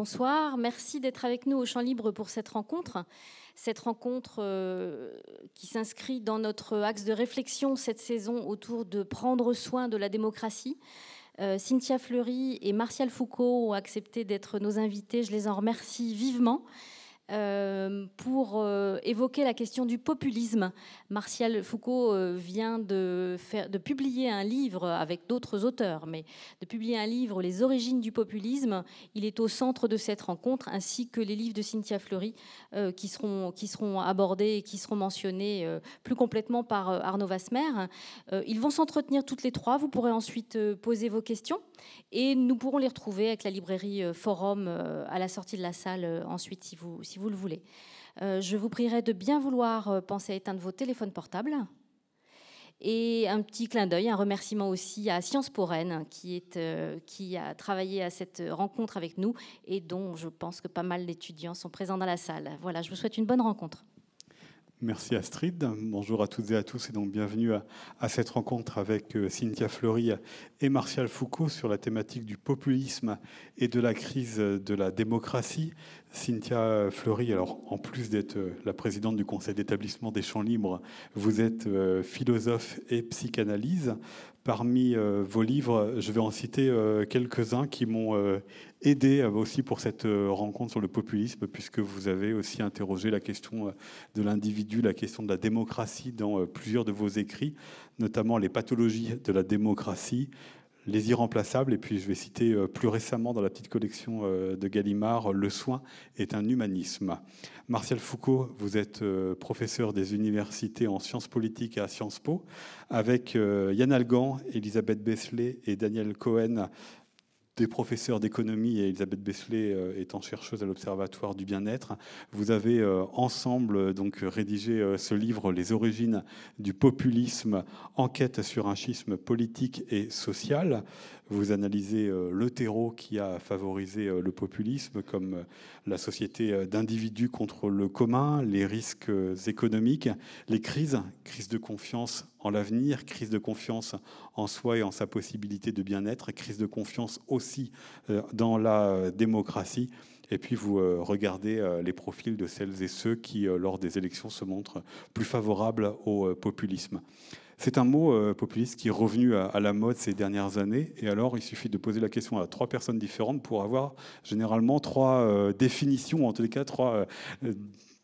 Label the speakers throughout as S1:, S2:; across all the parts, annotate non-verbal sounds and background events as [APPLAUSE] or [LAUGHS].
S1: bonsoir. Merci d'être avec nous au Champ Libre pour cette rencontre. Cette rencontre euh, qui s'inscrit dans notre axe de réflexion cette saison autour de prendre soin de la démocratie. Euh, Cynthia Fleury et Martial Foucault ont accepté d'être nos invités. Je les en remercie vivement. Euh, pour euh, évoquer la question du populisme. Martial Foucault euh, vient de, publier un livre avec d'autres auteurs, mais de publier un livre, Les origines du populisme. Il est au centre de cette rencontre, ainsi que les livres de Cynthia Fleury qui, seront, abordés et qui seront mentionnés plus complètement par Arnaud Vasmer. ils vont s'entretenir toutes les trois. Vous pourrez ensuite poser vos questions et nous pourrons les retrouver avec la librairie Forum à la sortie de la salle ensuite si vous le voulez. Euh, je vous prierai de bien vouloir euh, penser à éteindre vos téléphones portables. Et un petit clin d'œil, un remerciement aussi à Sciences pour Rennes, euh, qui a travaillé à cette rencontre avec nous et dont je pense que pas mal d'étudiants sont présents dans la salle. Voilà, je vous souhaite une bonne rencontre.
S2: Merci Astrid. Bonjour à toutes et à tous et donc bienvenue à, cette rencontre avec euh, Cynthia Fleury et Martial Foucault sur la thématique du populisme et de la crise de la démocratie. Cynthia Fleury, alors en plus d'être euh, la présidente du conseil d'établissement des champs libres, vous êtes euh, philosophe et psychanalyse. Parmi vos livres, je vais en citer quelques-uns qui m'ont aidé aussi pour cette rencontre sur le populisme, puisque vous avez aussi interrogé la question de l'individu, la question de la démocratie dans plusieurs de vos écrits, notamment les pathologies de la démocratie, les irremplaçables, et puis je vais citer plus récemment dans la petite collection de Gallimard, Le soin est un humanisme. Martial Foucault, vous êtes professeur des universités en sciences politiques à Sciences Po, avec Yann Algan, Elisabeth Besselet et Daniel Cohen des professeurs d'économie et Elisabeth Besselet euh, étant chercheuse à l'Observatoire du bien-être. Vous avez euh, ensemble euh, donc rédigé ce livre Les origines du populisme, enquête sur un schisme politique et social. Vous analysez le terreau qui a favorisé le populisme, comme la société d'individus contre le commun, les risques économiques, les crises, crise de confiance en l'avenir, crise de confiance en soi et en sa possibilité de bien-être, crise de confiance aussi euh, dans la démocratie. Et puis vous euh, regardez euh, les profils de celles et ceux qui, lors des élections, se montrent plus favorables au populisme. C'est un mot populiste qui est revenu à, la mode ces dernières années. Et alors, il suffit de poser la question à trois personnes différentes pour avoir généralement trois définitions, en tous les cas trois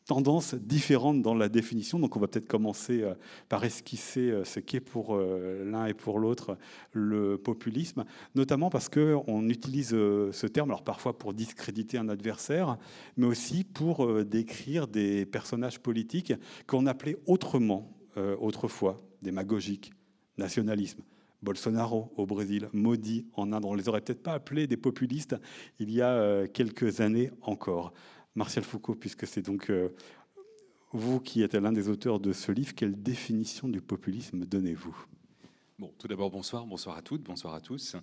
S2: tendances différentes dans la définition. Donc on va peut-être commencer euh, par esquisser euh, ce qu'est pour euh, l'un et pour l'autre le populisme, notamment parce qu'on utilise ce terme, alors parfois pour discréditer un adversaire, mais aussi pour décrire des personnages politiques qu'on appelait autrement autrefois, démagogiques, nationalisme. Bolsonaro au Brésil, maudit en Inde. On les aurait peut-être pas appelés des populistes il y a quelques années encore. Martial Foucault, puisque c'est donc euh, vous qui êtes l'un des auteurs de ce livre, quelle définition du populisme donnez-vous?
S3: Bon, tout d'abord, bonsoir, bonsoir à toutes, bonsoir à tous.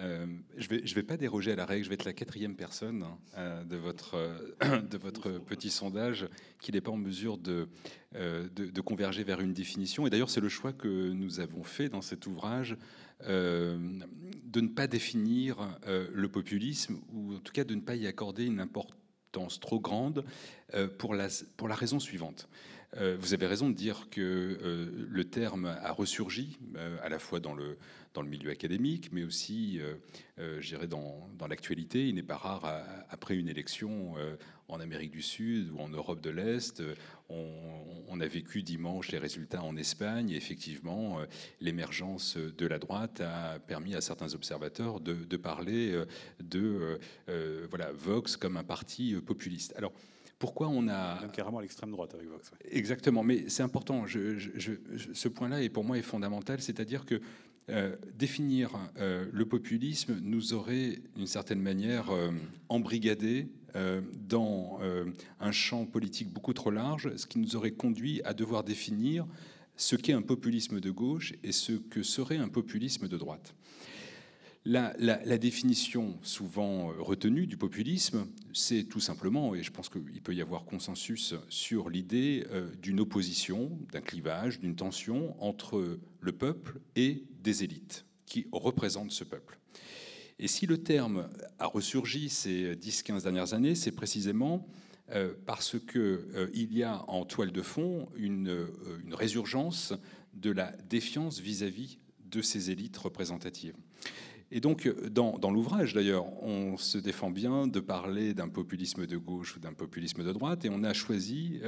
S3: Euh, je ne vais, pas déroger à la règle, je vais être la quatrième personne euh, de, votre, [CLEARS THROAT] de votre petit sondage qui n'est pas en mesure de, converger vers une définition. Et d'ailleurs, c'est le choix que nous avons fait dans cet ouvrage de ne pas définir le populisme, ou en tout cas de ne pas y accorder une importance trop grande euh, pour la, pour la raison suivante. Euh, vous avez raison de dire que euh, le terme a ressurgi à la fois dans le, dans le milieu académique, mais aussi, je dirais, dans, dans l'actualité. Il n'est pas rare, après une élection en Amérique du Sud ou en Europe de l'Est, on, a vécu dimanche les résultats en Espagne. Et effectivement, euh, l'émergence de la droite a permis à certains observateurs de, parler euh, de euh, voilà, Vox comme un parti populiste. Alors, pourquoi on a
S2: carrément à l'extrême droite avec Vox.
S3: Exactement, mais c'est important. ce point-là est pour moi est fondamental, c'est-à-dire que définir le populisme nous aurait, d'une certaine manière, embrigadé euh, dans euh, un champ politique beaucoup trop large, ce qui nous aurait conduit à devoir définir ce qu'est un populisme de gauche et ce que serait un populisme de droite. La, définition souvent euh, retenue du populisme, c'est tout simplement, et je pense qu'il peut y avoir consensus sur l'idée d'une opposition, d'un clivage, d'une tension entre le peuple et des élites qui représentent ce peuple. Et si le terme a ressurgi ces 10-15 dernières années, c'est précisément euh, parce qu'il euh, y a en toile de fond une, euh, une résurgence de la défiance vis-à-vis de ces élites représentatives. Et donc, dans, dans l'ouvrage, d'ailleurs, on se défend bien de parler d'un populisme de gauche ou d'un populisme de droite, et on a choisi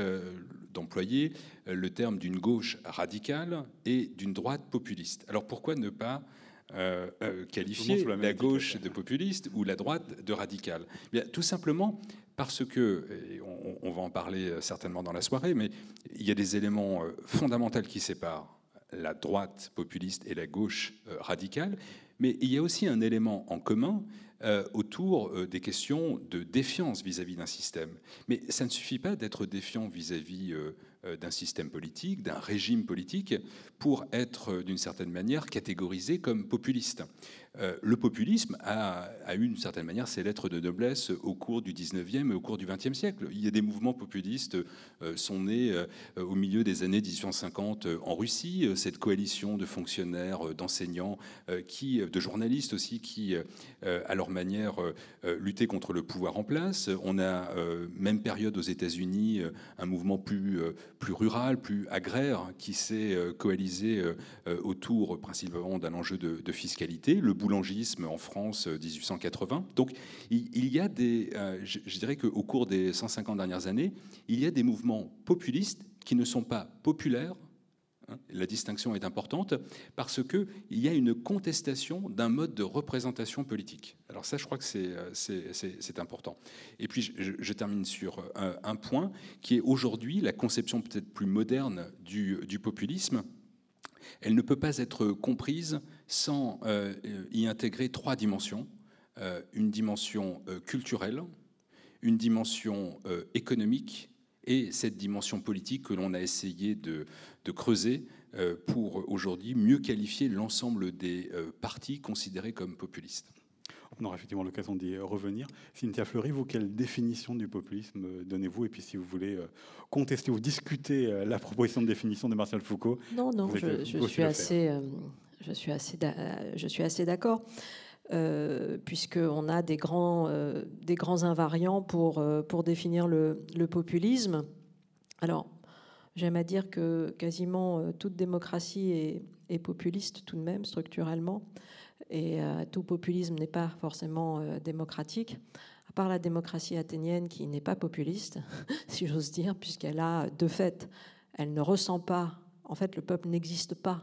S3: d'employer le terme d'une gauche radicale et d'une droite populiste. Alors pourquoi ne pas euh, qualifier la, la gauche de populiste ou la droite de radicale? Bien, Tout simplement parce que, on, va en parler euh, certainement dans la soirée, mais il y a des éléments euh, fondamentaux qui séparent la droite populiste et la gauche euh, radicale, mais il y a aussi un élément en commun autour des questions de défiance vis-à-vis d'un système. Mais ça ne suffit pas d'être défiant vis-à-vis d'un système politique, d'un régime politique, pour être d'une certaine manière catégorisé comme populiste. Euh, le populisme a, eu d'une certaine manière ses lettres de noblesse au cours du 19e et au cours du 20e siècle. Il y a des mouvements populistes euh, sont nés euh, au milieu des années 1850 en Russie, cette coalition de fonctionnaires, d'enseignants, qui, de journalistes aussi, qui, à leur manière, luttaient contre le pouvoir en place. On a, même période aux États-Unis, un mouvement plus, plus rural, plus agraire, qui s'est coalisé autour principalement d'un enjeu de, fiscalité. Le boulangisme en France 1880. Euh, Donc il, y a des, euh, je, dirais qu'au cours des 150 dernières années, il y a des mouvements populistes qui ne sont pas populaires. Hein, la distinction est importante parce qu'il y a une contestation d'un mode de représentation politique. Alors ça, je crois que c'est euh, important. Et puis, je, termine sur un, point qui est aujourd'hui la conception peut-être plus moderne du, populisme elle ne peut pas être comprise sans euh, y intégrer trois dimensions. Euh, une dimension euh, culturelle, une dimension économique et cette dimension politique que l'on a essayé de, creuser pour aujourd'hui mieux qualifier l'ensemble des partis considérés comme populistes.
S2: On aura effectivement l'occasion d'y revenir. Cynthia Fleury, vous, quelle définition du populisme donnez-vous? Et puis, si vous voulez euh, contester ou discuter euh, la proposition de définition de Martial Foucault.
S4: Non, non, je, suis assez, euh, je, suis assez, je suis assez d'accord. Euh, puisqu'on a des grands, des grands invariants pour, pour définir le, populisme. Alors, j'aime à dire que quasiment toute démocratie est, est, populiste tout de même, structurellement et euh, tout populisme n'est pas forcément euh, démocratique, à part la démocratie athénienne qui n'est pas populiste, [LAUGHS] si j'ose dire, puisqu'elle a, de fait, elle ne ressent pas, en fait, le peuple n'existe pas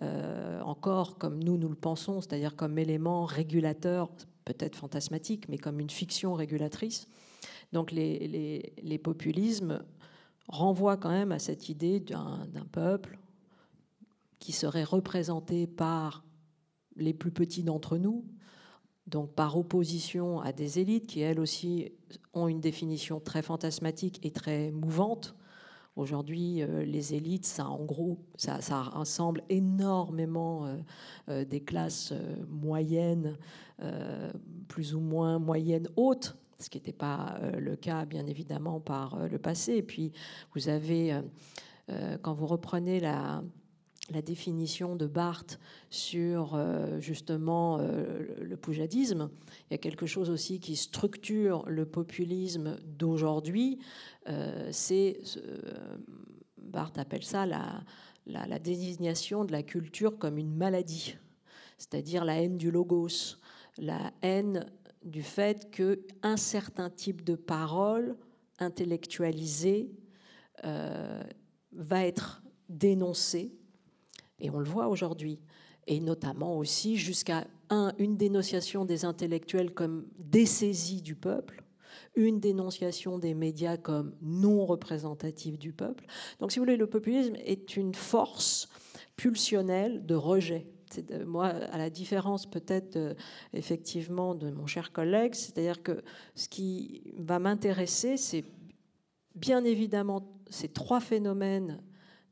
S4: euh, encore comme nous, nous le pensons, c'est-à-dire comme élément régulateur, peut-être fantasmatique, mais comme une fiction régulatrice. Donc les, les, les populismes renvoient quand même à cette idée d'un peuple qui serait représenté par les plus petits d'entre nous, donc par opposition à des élites qui, elles aussi, ont une définition très fantasmatique et très mouvante. Aujourd'hui, euh, les élites, ça, en gros, ça, rassemble énormément euh, euh, des classes moyennes, plus ou moins moyennes hautes, ce qui n'était pas le cas, bien évidemment, par le passé. Et puis, vous avez, quand vous reprenez la, la définition de Barthes sur euh, justement euh, le poujadisme. Il y a quelque chose aussi qui structure le populisme d'aujourd'hui. Euh, c'est Barthes appelle ça la, la, désignation de la culture comme une maladie, c'est-à-dire la haine du logos, la haine du fait que un certain type de parole intellectualisée va être dénoncée et on le voit aujourd'hui. Et notamment aussi jusqu'à un, une dénonciation des intellectuels comme dessaisie du peuple, une dénonciation des médias comme non représentative du peuple. Donc, si vous voulez, le populisme est une force pulsionnelle de rejet. moi, à la différence peut-être effectivement de mon cher collègue, c'est-à-dire que ce qui va m'intéresser, c'est bien évidemment ces trois phénomènes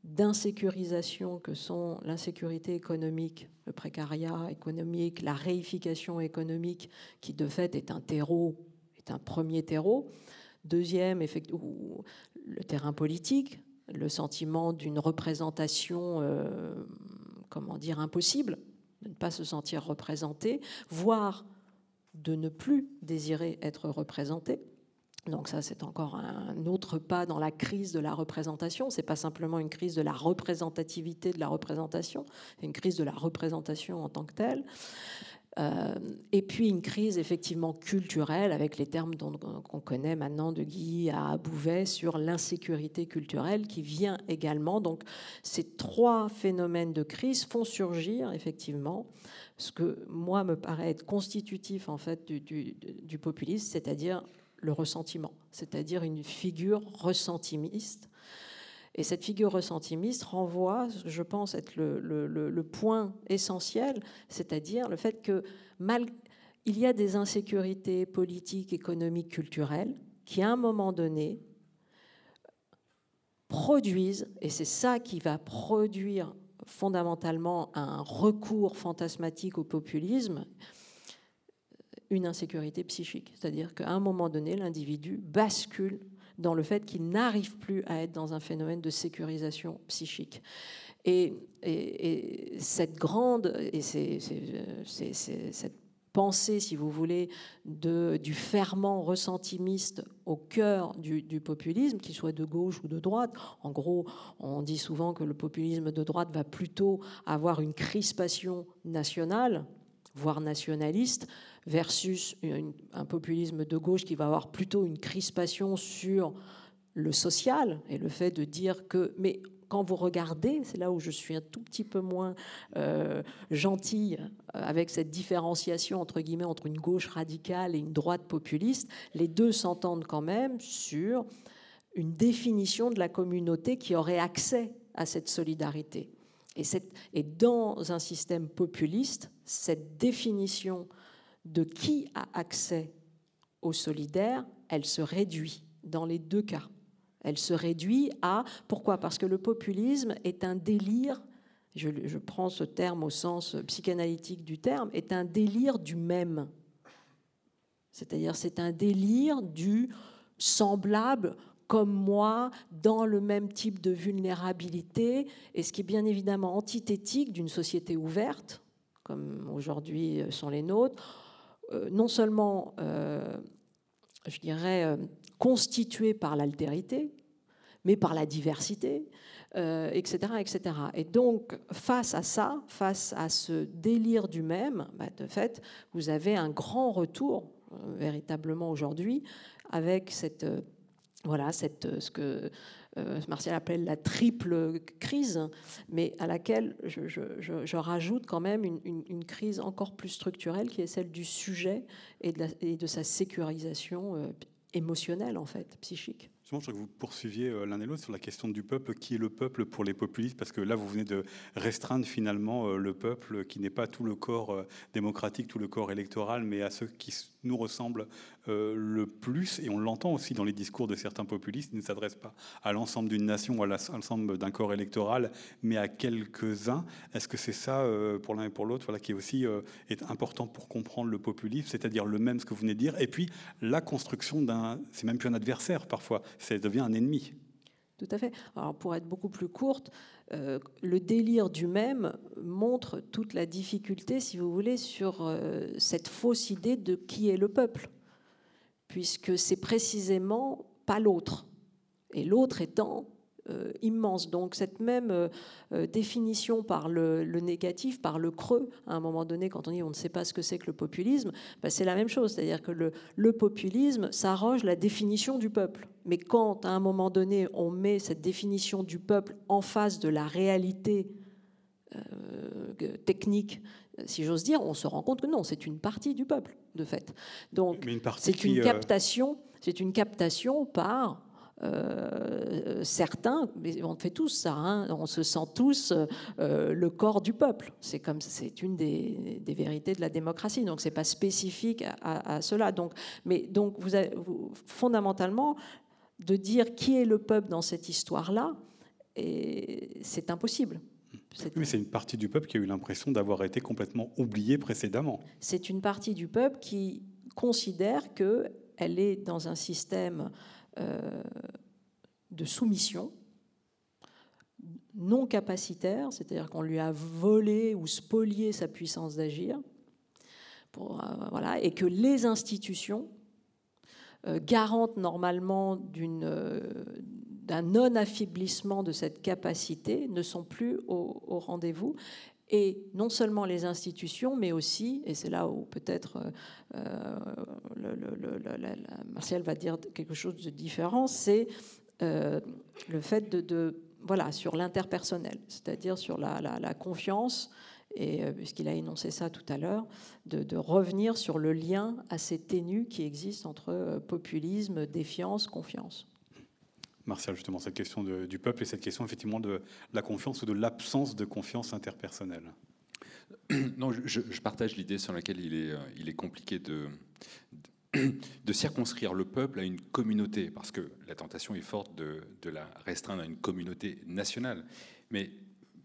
S4: d'insécurisation que sont l'insécurité économique, le précariat économique, la réification économique, qui de fait est un terreau, est un premier terreau. Deuxième, le terrain politique, le sentiment d'une représentation, euh, comment dire, impossible de ne pas se sentir représenté, voire de ne plus désirer être représenté. Donc ça, c'est encore un autre pas dans la crise de la représentation. C'est pas simplement une crise de la représentativité de la représentation, c'est une crise de la représentation en tant que telle. Euh, et puis une crise effectivement culturelle avec les termes qu'on connaît maintenant de Guy à Bouvet sur l'insécurité culturelle qui vient également. Donc ces trois phénomènes de crise font surgir effectivement ce que moi me paraît être constitutif en fait du, du populisme, c'est-à-dire le ressentiment, c'est-à-dire une figure ressentimiste. Et cette figure ressentimiste renvoie, je pense, être le, point essentiel, c'est-à-dire le fait que mal, il y a des insécurités politiques, économiques, culturelles qui, à un moment donné, produisent, et c'est ça qui va produire fondamentalement un recours fantasmatique au populisme, une insécurité psychique. C'est-à-dire qu'à un moment donné, l'individu bascule dans le fait qu'il n'arrive plus à être dans un phénomène de sécurisation psychique. Et, cette grande, et c'est, cette pensée, si vous voulez, de, du ferment ressentimiste au cœur du, du populisme, qu'il soit de gauche ou de droite. En gros, on dit souvent que le populisme de droite va plutôt avoir une crispation nationale, voire nationaliste, versus un populisme de gauche qui va avoir plutôt une crispation sur le social et le fait de dire que, mais quand vous regardez, c'est là où je suis un tout petit peu moins euh, gentille euh, avec cette différenciation entre guillemets entre une gauche radicale et une droite populiste, les deux s'entendent quand même sur une définition de la communauté qui aurait accès à cette solidarité. Et, cette, et dans un système populiste, cette définition de qui a accès au solidaire, elle se réduit dans les deux cas. Elle se réduit à... Pourquoi? Parce que le populisme est un délire, je, prends ce terme au sens psychanalytique du terme, est un délire du même. C'est-à-dire c'est un délire du semblable comme moi, dans le même type de vulnérabilité, et ce qui est bien évidemment antithétique d'une société ouverte, comme aujourd'hui sont les nôtres, non seulement, euh, je dirais, euh, constitué par l'altérité, mais par la diversité, etc., etc. Et donc, face à ça, face à ce délire du même, bah, de fait, vous avez un grand retour, véritablement aujourd'hui, avec cette, voilà, cette, ce que euh, Martial appelle la triple crise, mais à laquelle je, rajoute quand même une, crise encore plus structurelle qui est celle du sujet et de, sa sécurisation euh, émotionnelle, en fait, psychique.
S2: Je voudrais que vous poursuiviez euh, l'un et l'autre sur la question du peuple. Qui est le peuple pour les populistes? Parce que là, vous venez de restreindre finalement le peuple qui n'est pas tout le corps démocratique, tout le corps électoral, mais à ceux qui nous ressemblent euh, le plus, et on l'entend aussi dans les discours de certains populistes, ils ne s'adressent pas à l'ensemble d'une nation à l'ensemble d'un corps électoral, mais à quelques-uns. Est-ce que c'est ça, euh, pour l'un et pour l'autre, voilà, qui aussi euh, est important pour comprendre le populisme, c'est-à-dire le même, ce que vous venez de dire, et puis la construction d'un, c'est même plus un adversaire parfois, ça devient un ennemi.
S4: Tout à fait. Alors pour être beaucoup plus courte, le délire du même montre toute la difficulté, si vous voulez, sur cette fausse idée de qui est le peuple puisque c'est précisément pas l'autre, et l'autre étant euh, immense. Donc cette même euh, euh, définition par le, négatif, par le creux, à un moment donné, quand on dit on ne sait pas ce que c'est que le populisme, bah, c'est la même chose, c'est-à-dire que le, le populisme s'arroge la définition du peuple. Mais quand, à un moment donné, on met cette définition du peuple en face de la réalité technique si j'ose dire, on se rend compte que non, c'est une partie du peuple, de fait. Donc, c'est une, euh, captation, c'est une captation par euh, certains, mais on fait tous ça, hein, on se sent tous euh, le corps du peuple. C'est comme c'est une des, vérités de la démocratie. Donc c'est pas spécifique à, cela. Donc, mais donc vous, avez, fondamentalement de dire qui est le peuple dans cette histoire-là, c'est impossible.
S2: Mais c'est une partie du peuple qui a eu l'impression d'avoir été complètement oubliée précédemment.
S4: C'est une partie du peuple qui considère qu'elle est dans un système euh, de soumission, non capacitaire, c'est-à-dire qu'on lui a volé ou spolié sa puissance d'agir, voilà, et que les institutions, garantes normalement d'un non-affaiblissement de cette capacité, ne sont plus au rendez-vous et non seulement les institutions, mais aussi, et c'est là où peut-être euh, Martial va dire quelque chose de différent, c'est euh, le fait de, voilà, sur l'interpersonnel, c'est-à-dire sur la, confiance, et euh, puisqu'il a énoncé ça tout à l'heure, de, de, revenir sur le lien assez ténu qui existe entre populisme, défiance, confiance.
S2: Martial, justement, cette question du peuple et cette question effectivement de la confiance ou de l'absence de confiance interpersonnelle. [CLEARS THROAT]
S3: Non, je, partage l'idée sur laquelle il est, euh, il est compliqué de, de, circonscrire le peuple à une communauté, parce que la tentation est forte de, de la restreindre à une communauté nationale. Mais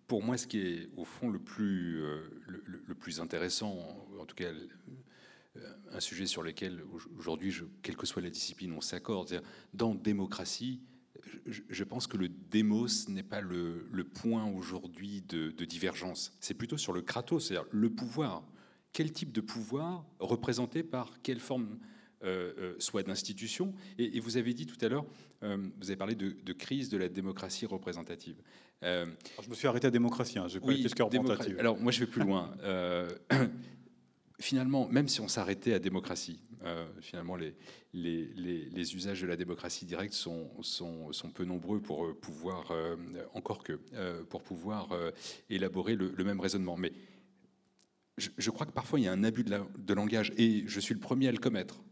S3: pour moi, ce qui est au fond le plus, euh, le, plus intéressant, en tout cas euh, un sujet sur lequel aujourd'hui, quelle que soit la discipline, on s'accorde, dans démocratie, je pense que le démos n'est pas le, point aujourd'hui de, divergence. C'est plutôt sur le kratos, c'est-à-dire le pouvoir. Quel type de pouvoir représenté par quelle forme euh, euh, soit d'institution? Et, vous avez dit tout à l'heure, euh, vous avez parlé de, crise de la démocratie représentative.
S2: je me suis arrêté à démocratie, hein, je oui, représentative.
S3: Alors moi je vais plus loin. [CLEARS THROAT] finalement, même si on s'arrêtait à démocratie, euh, finalement, les, usages de la démocratie directe sont, sont, peu nombreux pour euh, pouvoir, euh, encore que, pour pouvoir élaborer le, même raisonnement. Mais je, crois que parfois il y a un abus de, de, langage, et je suis le premier à le commettre,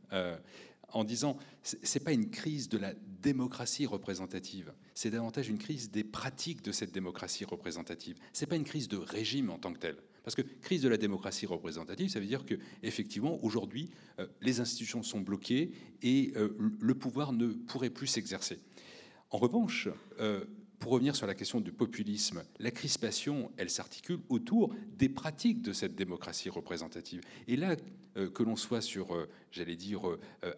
S3: en disant c'est pas une crise de la démocratie représentative, c'est davantage une crise des pratiques de cette démocratie représentative. C'est pas une crise de régime en tant que tel. Parce que crise de la démocratie représentative, ça veut dire que effectivement aujourd'hui euh, les institutions sont bloquées et euh, le pouvoir ne pourrait plus s'exercer. En revanche, euh, pour revenir sur la question du populisme, la crispation, elle s'articule autour des pratiques de cette démocratie représentative. Et là, que l'on soit sur, j'allais dire,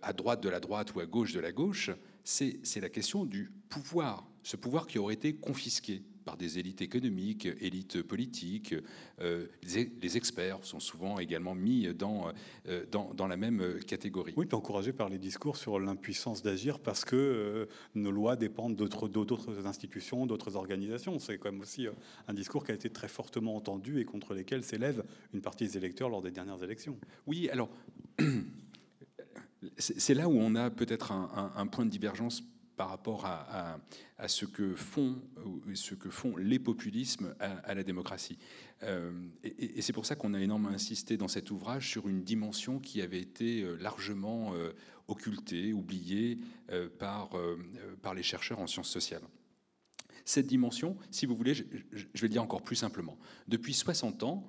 S3: à droite de la droite ou à gauche de la gauche, c'est la question du pouvoir, ce pouvoir qui aurait été confisqué par des élites économiques, élites politiques. Euh, les, experts sont souvent également mis dans, euh, dans, la même catégorie.
S2: Oui, encouragé par les discours sur l'impuissance d'agir parce que euh, nos lois dépendent d'autres institutions, d'autres organisations. C'est quand même aussi un discours qui a été très fortement entendu et contre lesquels s'élève une partie des électeurs lors des dernières élections.
S3: Oui, alors [CLEARS THROAT] c'est là où on a peut-être un, point de divergence par rapport à, ce, que font, ce que font les populismes à, la démocratie. Euh, et, c'est pour ça qu'on a énormément insisté dans cet ouvrage sur une dimension qui avait été euh, largement euh, occultée, oubliée par, par les chercheurs en sciences sociales. Cette dimension, si vous voulez, je, je vais le dire encore plus simplement. Depuis 60 ans,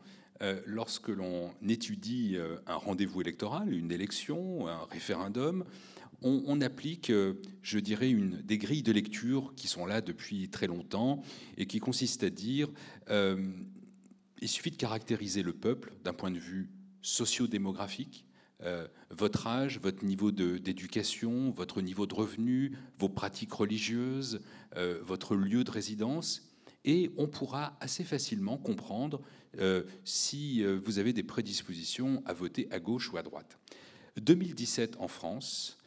S3: lorsque l'on étudie un rendez-vous électoral, une élection, un référendum, on, applique, euh, je dirais, une, des grilles de lecture qui sont là depuis très longtemps et qui consistent à dire euh, il suffit de caractériser le peuple d'un point de vue socio-démographique, euh, votre âge, votre niveau d'éducation, votre niveau de revenu, vos pratiques religieuses, votre lieu de résidence, et on pourra assez facilement comprendre si vous avez des prédispositions à voter à gauche ou à droite. 2017 en France,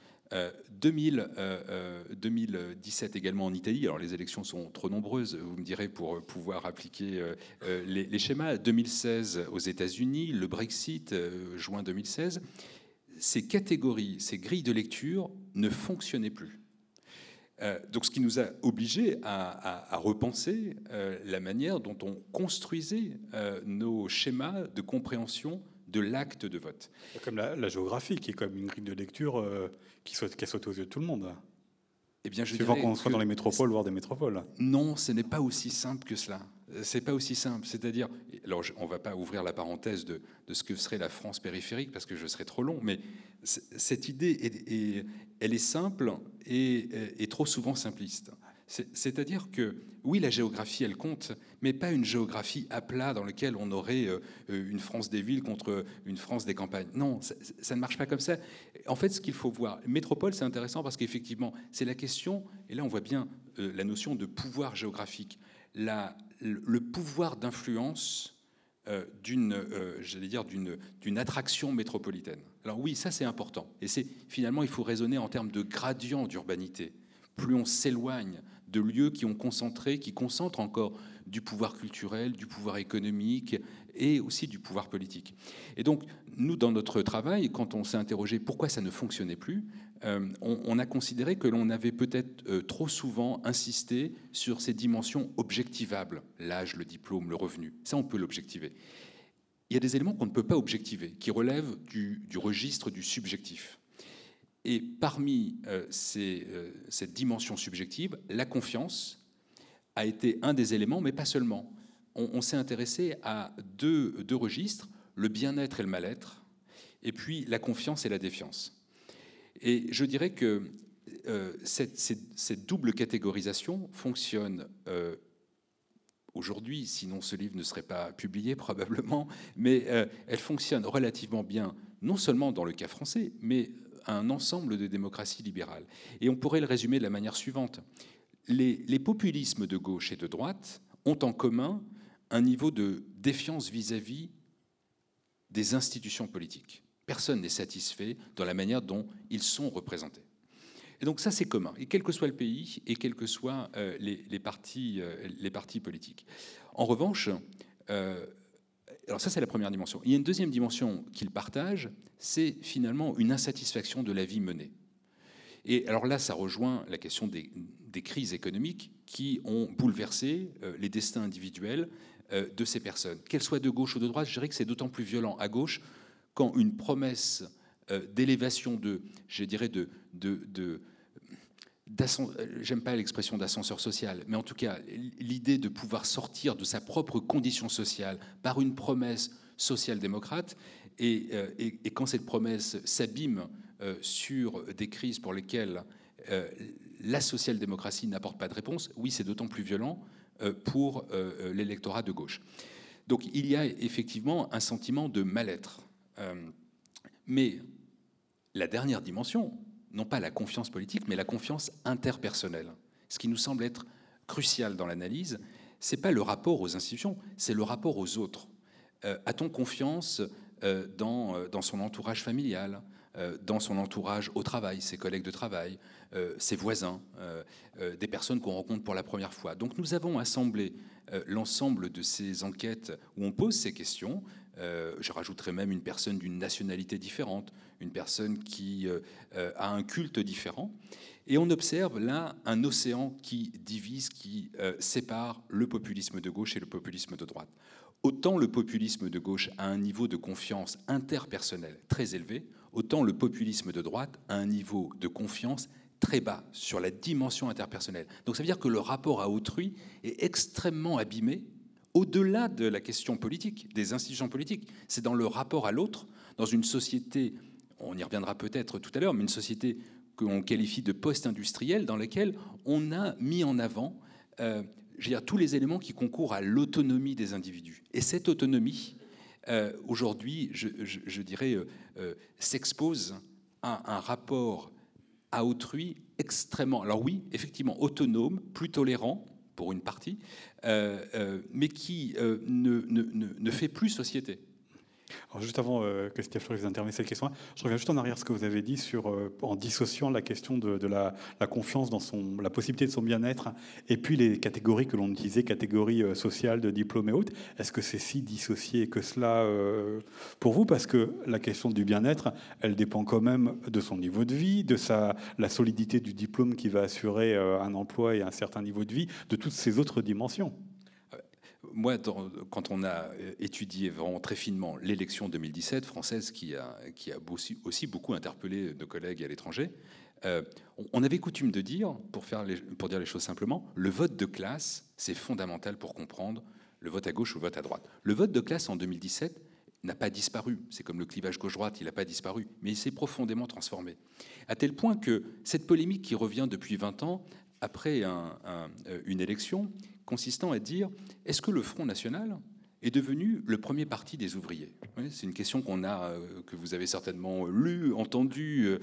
S3: 2000, euh, 2017 euh, euh, également en Italie. Alors les élections sont trop nombreuses, vous me direz, pour pouvoir appliquer les, schémas. 2016 aux États-Unis, le Brexit, juin 2016. Ces catégories, ces grilles de lecture ne fonctionnaient plus. donc, ce qui nous a obligés à repenser la manière dont on construisait nos schémas de compréhension de l'acte de vote.
S2: Comme la, géographie, qui est comme une grille de lecture euh, qui, saute, qui saute aux yeux de tout le monde. Eh bien, je Suivant qu'on soit dans les métropoles, voire des métropoles.
S3: Non, ce n'est pas aussi simple que cela. C'est pas aussi simple. C'est-à-dire, alors on ne va pas ouvrir la parenthèse de, ce que serait la France périphérique parce que je serais trop long, mais cette idée, est, elle est simple et, et trop souvent simpliste. C'est-à-dire que, oui, la géographie, elle compte, mais pas une géographie à plat dans laquelle on aurait euh, une France des villes contre une France des campagnes. Non, ça, ne marche pas comme ça. En fait, ce qu'il faut voir, métropole, c'est intéressant parce qu'effectivement, c'est la question, et là on voit bien euh, la notion de pouvoir géographique, le pouvoir d'influence euh, d'une, j'allais dire, d'une attraction métropolitaine. Alors oui, ça c'est important. Et c'est finalement, il faut raisonner en termes de gradient d'urbanité. Plus on s'éloigne de lieux qui ont concentré, qui concentrent encore du pouvoir culturel, du pouvoir économique et aussi du pouvoir politique. Et donc, nous, dans notre travail, quand on s'est interrogé pourquoi ça ne fonctionnait plus, euh, on, a considéré que l'on avait peut-être euh, trop souvent insisté sur ces dimensions objectivables, l'âge, le diplôme, le revenu. Ça, on peut l'objectiver. Il y a des éléments qu'on ne peut pas objectiver, qui relèvent du registre du subjectif. Et parmi euh, euh, cette dimension subjective, la confiance a été un des éléments, mais pas seulement. On, s'est intéressé à deux, registres, le bien-être et le mal-être, et puis la confiance et la défiance. Et je dirais que euh, cette, double catégorisation fonctionne aujourd'hui, sinon ce livre ne serait pas publié [LAUGHS] probablement, mais elle fonctionne relativement bien, non seulement dans le cas français, mais un ensemble de démocraties libérales. Et on pourrait le résumer de la manière suivante. Les, populismes de gauche et de droite ont en commun un niveau de défiance vis-à-vis des institutions politiques. Personne n'est satisfait dans la manière dont ils sont représentés. Et donc ça, c'est commun, et quel que soit le pays, et quels que soient euh, les, partis, euh, les partis politiques. En revanche, euh, alors ça, c'est la première dimension. Il y a une deuxième dimension qu'ils partagent, c'est finalement une insatisfaction de la vie menée. Et alors là, ça rejoint la question des, crises économiques qui ont bouleversé euh, les destins individuels euh, de ces personnes. Qu'elles soient de gauche ou de droite, je dirais que c'est d'autant plus violent à gauche quand une promesse euh, d'élévation de, je dirais, de, de j'aime pas l'expression d'ascenseur social, mais en tout cas, l'idée de pouvoir sortir de sa propre condition sociale par une promesse social-démocrate, euh, et, et, quand cette promesse s'abîme euh, sur des crises pour lesquelles euh, la social-démocratie n'apporte pas de réponse, oui, c'est d'autant plus violent pour l'électorat de gauche. Donc il y a effectivement un sentiment de mal-être. mais la dernière dimension, non pas la confiance politique, mais la confiance interpersonnelle. Ce qui nous semble être crucial dans l'analyse, c'est pas le rapport aux institutions, c'est le rapport aux autres. Euh, a-t-on confiance euh, dans, euh, dans, son entourage familial, dans son entourage au travail, ses collègues de travail, ses voisins, des personnes qu'on rencontre pour la première fois? Donc nous avons assemblé l'ensemble de ces enquêtes où on pose ces questions. Je rajouterai même une personne d'une nationalité différente, une personne qui euh, euh, a un culte différent. Et on observe là un océan qui divise, qui euh, sépare le populisme de gauche et le populisme de droite. Autant le populisme de gauche a un niveau de confiance interpersonnelle très élevé, autant le populisme de droite a un niveau de confiance très bas sur la dimension interpersonnelle. Donc ça veut dire que le rapport à autrui est extrêmement abîmé au-delà de la question politique, des institutions politiques. C'est dans le rapport à l'autre, dans une société on y reviendra peut-être tout à l'heure, mais une société qu'on qualifie de post-industrielle, dans laquelle on a mis en avant euh, tous les éléments qui concourent à l'autonomie des individus. Et cette autonomie, euh, aujourd'hui, je, dirais, euh, euh, s'expose à un rapport à autrui extrêmement, alors oui, effectivement, autonome, plus tolérant pour une partie, mais qui ne, ne fait plus société.
S2: Alors juste avant euh, que Steve Flores intervienne cette question, je reviens juste en arrière ce que vous avez dit sur euh, en dissociant la question de, la, confiance dans son, la possibilité de son bien-être et puis les catégories que l'on utilisait, catégories euh, sociales, de diplôme et autres. Est-ce que c'est si dissocié que cela pour vous? Parce que la question du bien-être, elle dépend quand même de son niveau de vie, de sa, la solidité du diplôme qui va assurer un emploi et un certain niveau de vie, de toutes ces autres dimensions
S3: moi, quand on a étudié vraiment très finement l'élection 2017 française, qui a, aussi, beaucoup interpellé nos collègues à l'étranger, euh, on avait coutume de dire, pour, dire les choses simplement, le vote de classe, c'est fondamental pour comprendre le vote à gauche ou le vote à droite. Le vote de classe en 2017 n'a pas disparu. C'est comme le clivage gauche-droite, il n'a pas disparu, mais il s'est profondément transformé. À tel point que cette polémique qui revient depuis 20 ans après une élection consistant à dire est-ce que le Front National est devenu le premier parti des ouvriers? C'est une question qu'on a, euh, que vous avez certainement lu, entendu. Euh,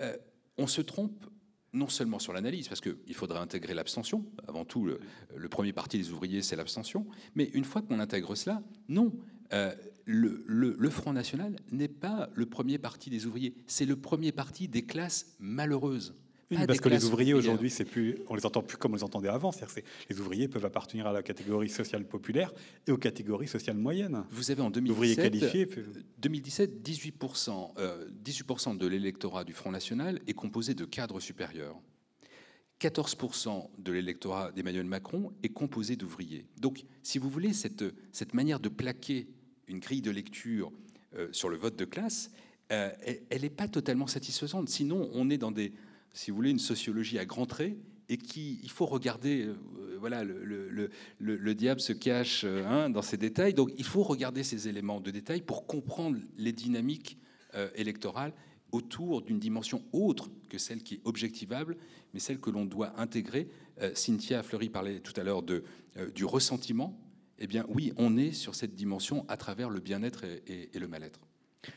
S3: euh, on se trompe non seulement sur l'analyse, parce qu'il faudrait intégrer l'abstention. Avant tout, le, premier parti des ouvriers, c'est l'abstention. Mais une fois qu'on intègre cela, non. le, Front National n'est pas le premier parti des ouvriers, c'est le premier parti des classes malheureuses
S2: parce que les ouvriers aujourd'hui, c'est plus, on les entend plus comme on les entendait avant. cest les ouvriers peuvent appartenir à la catégorie sociale populaire et aux catégories sociales moyennes.
S3: Vous avez en 2017, qualifiés, 2017 18%, 18 de l'électorat du Front National est composé de cadres supérieurs. 14% de l'électorat d'Emmanuel Macron est composé d'ouvriers. Donc, si vous voulez, cette, cette manière de plaquer une grille de lecture euh, sur le vote de classe, euh, elle n'est pas totalement satisfaisante. Sinon, on est dans des, si vous voulez, une sociologie à grands traits et qui, il faut regarder, euh, voilà, le, le, diable se cache euh, hein, dans ces détails, donc il faut regarder ces éléments de détail pour comprendre les dynamiques euh, électorales autour d'une dimension autre que celle qui est objectivable, mais celle que l'on doit intégrer. Cynthia Fleury parlait tout à l'heure du ressentiment. Eh bien oui, on est sur cette dimension à travers le bien-être et le mal-être.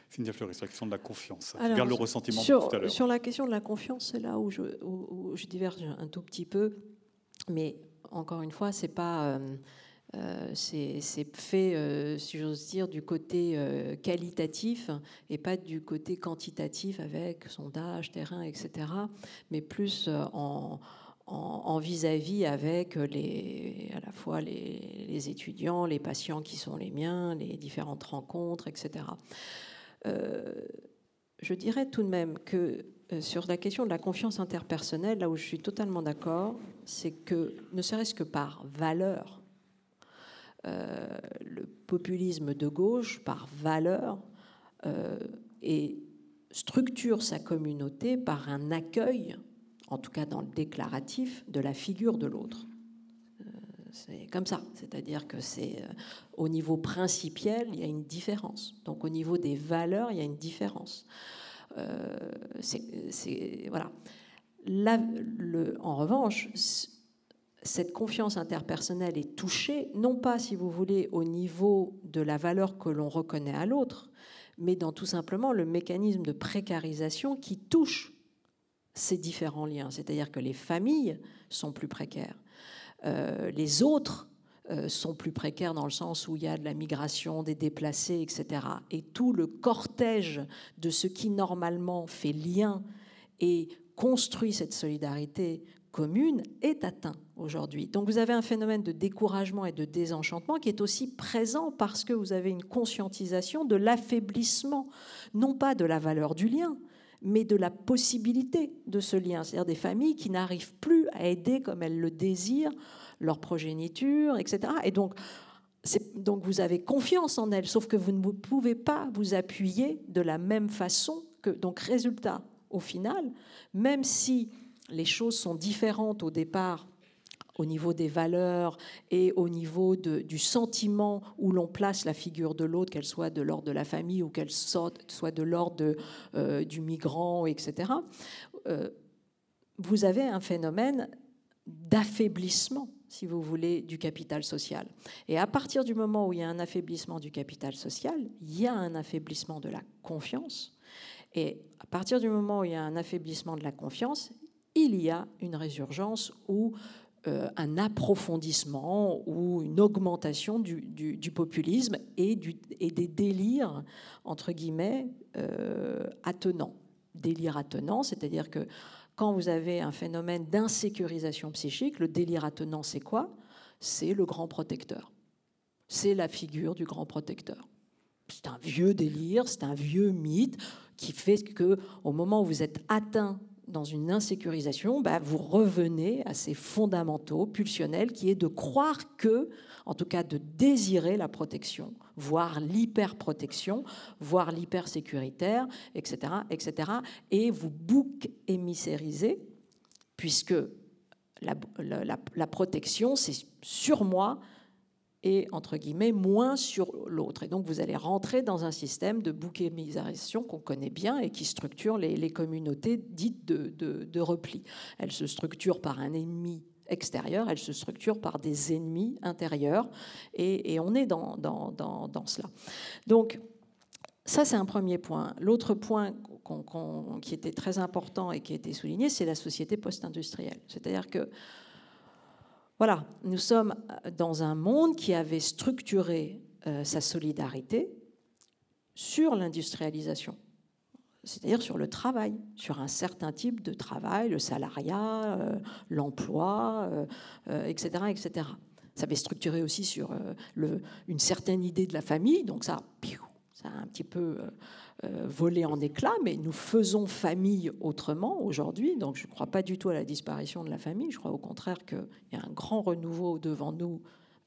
S2: Cynthia Fleury, sur la question de la confiance. Alors, le ressentiment
S4: sur,
S2: tout à
S4: Sur la question de la confiance, c'est là où je, je, diverge un tout petit peu. Mais encore une fois, c'est pas. Euh, euh, c'est fait, euh, si j'ose dire, du côté qualitatif et pas du côté quantitatif avec sondage, terrain, etc. Mais plus en en vis-à-vis avec les, à la fois les, les, étudiants, les patients qui sont les miens, les différentes rencontres, etc. Euh, je dirais tout de même que euh, sur la question de la confiance interpersonnelle, là où je suis totalement d'accord, c'est que ne serait-ce que par valeur, euh, le populisme de gauche, par valeur, et structure sa communauté par un accueil, en tout cas dans le déclaratif, de la figure de l'autre. C'est comme ça, c'est-à-dire que c'est euh, au niveau principiel, il y a une différence. Donc au niveau des valeurs, il y a une différence. Euh, voilà. le, en revanche, cette confiance interpersonnelle est touchée, non pas, si vous voulez, au niveau de la valeur que l'on reconnaît à l'autre, mais dans tout simplement le mécanisme de précarisation qui touche ces différents liens. C'est-à-dire que les familles sont plus précaires. Euh, les autres euh, sont plus précaires dans le sens où il y a de la migration, des déplacés, etc. Et tout le cortège de ce qui normalement fait lien et construit cette solidarité commune est atteint aujourd'hui. Donc vous avez un phénomène de découragement et de désenchantement qui est aussi présent parce que vous avez une conscientisation de l'affaiblissement, non pas de la valeur du lien, mais de la possibilité de ce lien, c'est-à-dire des familles qui n'arrivent plus à aider comme elles le désirent leur progéniture, etc. Et donc, donc vous avez confiance en elles, sauf que vous ne pouvez pas vous appuyer de la même façon que. Donc, résultat, au final, même si les choses sont différentes au départ au niveau des valeurs et au niveau du sentiment où l'on place la figure de l'autre, qu'elle soit de l'ordre de la famille ou qu'elle soit de l'ordre euh, du migrant, etc., euh, vous avez un phénomène d'affaiblissement, si vous voulez, du capital social. Et à partir du moment où il y a un affaiblissement du capital social, il y a un affaiblissement de la confiance. Et à partir du moment où il y a un affaiblissement de la confiance, il y a une résurgence euh, un approfondissement ou une augmentation du, populisme et, des délires, entre guillemets, euh, attenants. Délire attenant, c'est-à-dire que quand vous avez un phénomène d'insécurisation psychique, le délire attenant, c'est quoi? C'est le grand protecteur. C'est la figure du grand protecteur. C'est un vieux délire, c'est un vieux mythe qui fait que au moment où vous êtes atteint dans une insécurisation, bah, vous revenez à ces fondamentaux pulsionnels qui est de croire que, en tout cas de désirer la protection, voire l'hyperprotection, voire l'hypersécuritaire, etc., etc. Et vous bouc émissérisez, puisque la, la protection, c'est sur moi, et, entre guillemets, moins sur l'autre. Et donc, vous allez rentrer dans un système de bouquémisation qu'on connaît bien et qui structure les, communautés dites de, repli. Elles se structurent par un ennemi extérieur, elles se structurent par des ennemis intérieurs, et, on est dans, dans, cela. Donc, ça, c'est un premier point. L'autre point qui était très important et qui a été souligné, c'est la société post-industrielle. C'est-à-dire que voilà, nous sommes dans un monde qui avait structuré euh, sa solidarité sur l'industrialisation, c'est-à-dire sur le travail, sur un certain type de travail, le salariat, euh, l'emploi, etc., euh, etc. Ça avait structuré aussi sur une certaine idée de la famille, donc ça, ça a un petit peu euh, voler en éclats, mais nous faisons famille autrement aujourd'hui. Donc je ne crois pas du tout à la disparition de la famille. Je crois au contraire qu'il y a un grand renouveau devant nous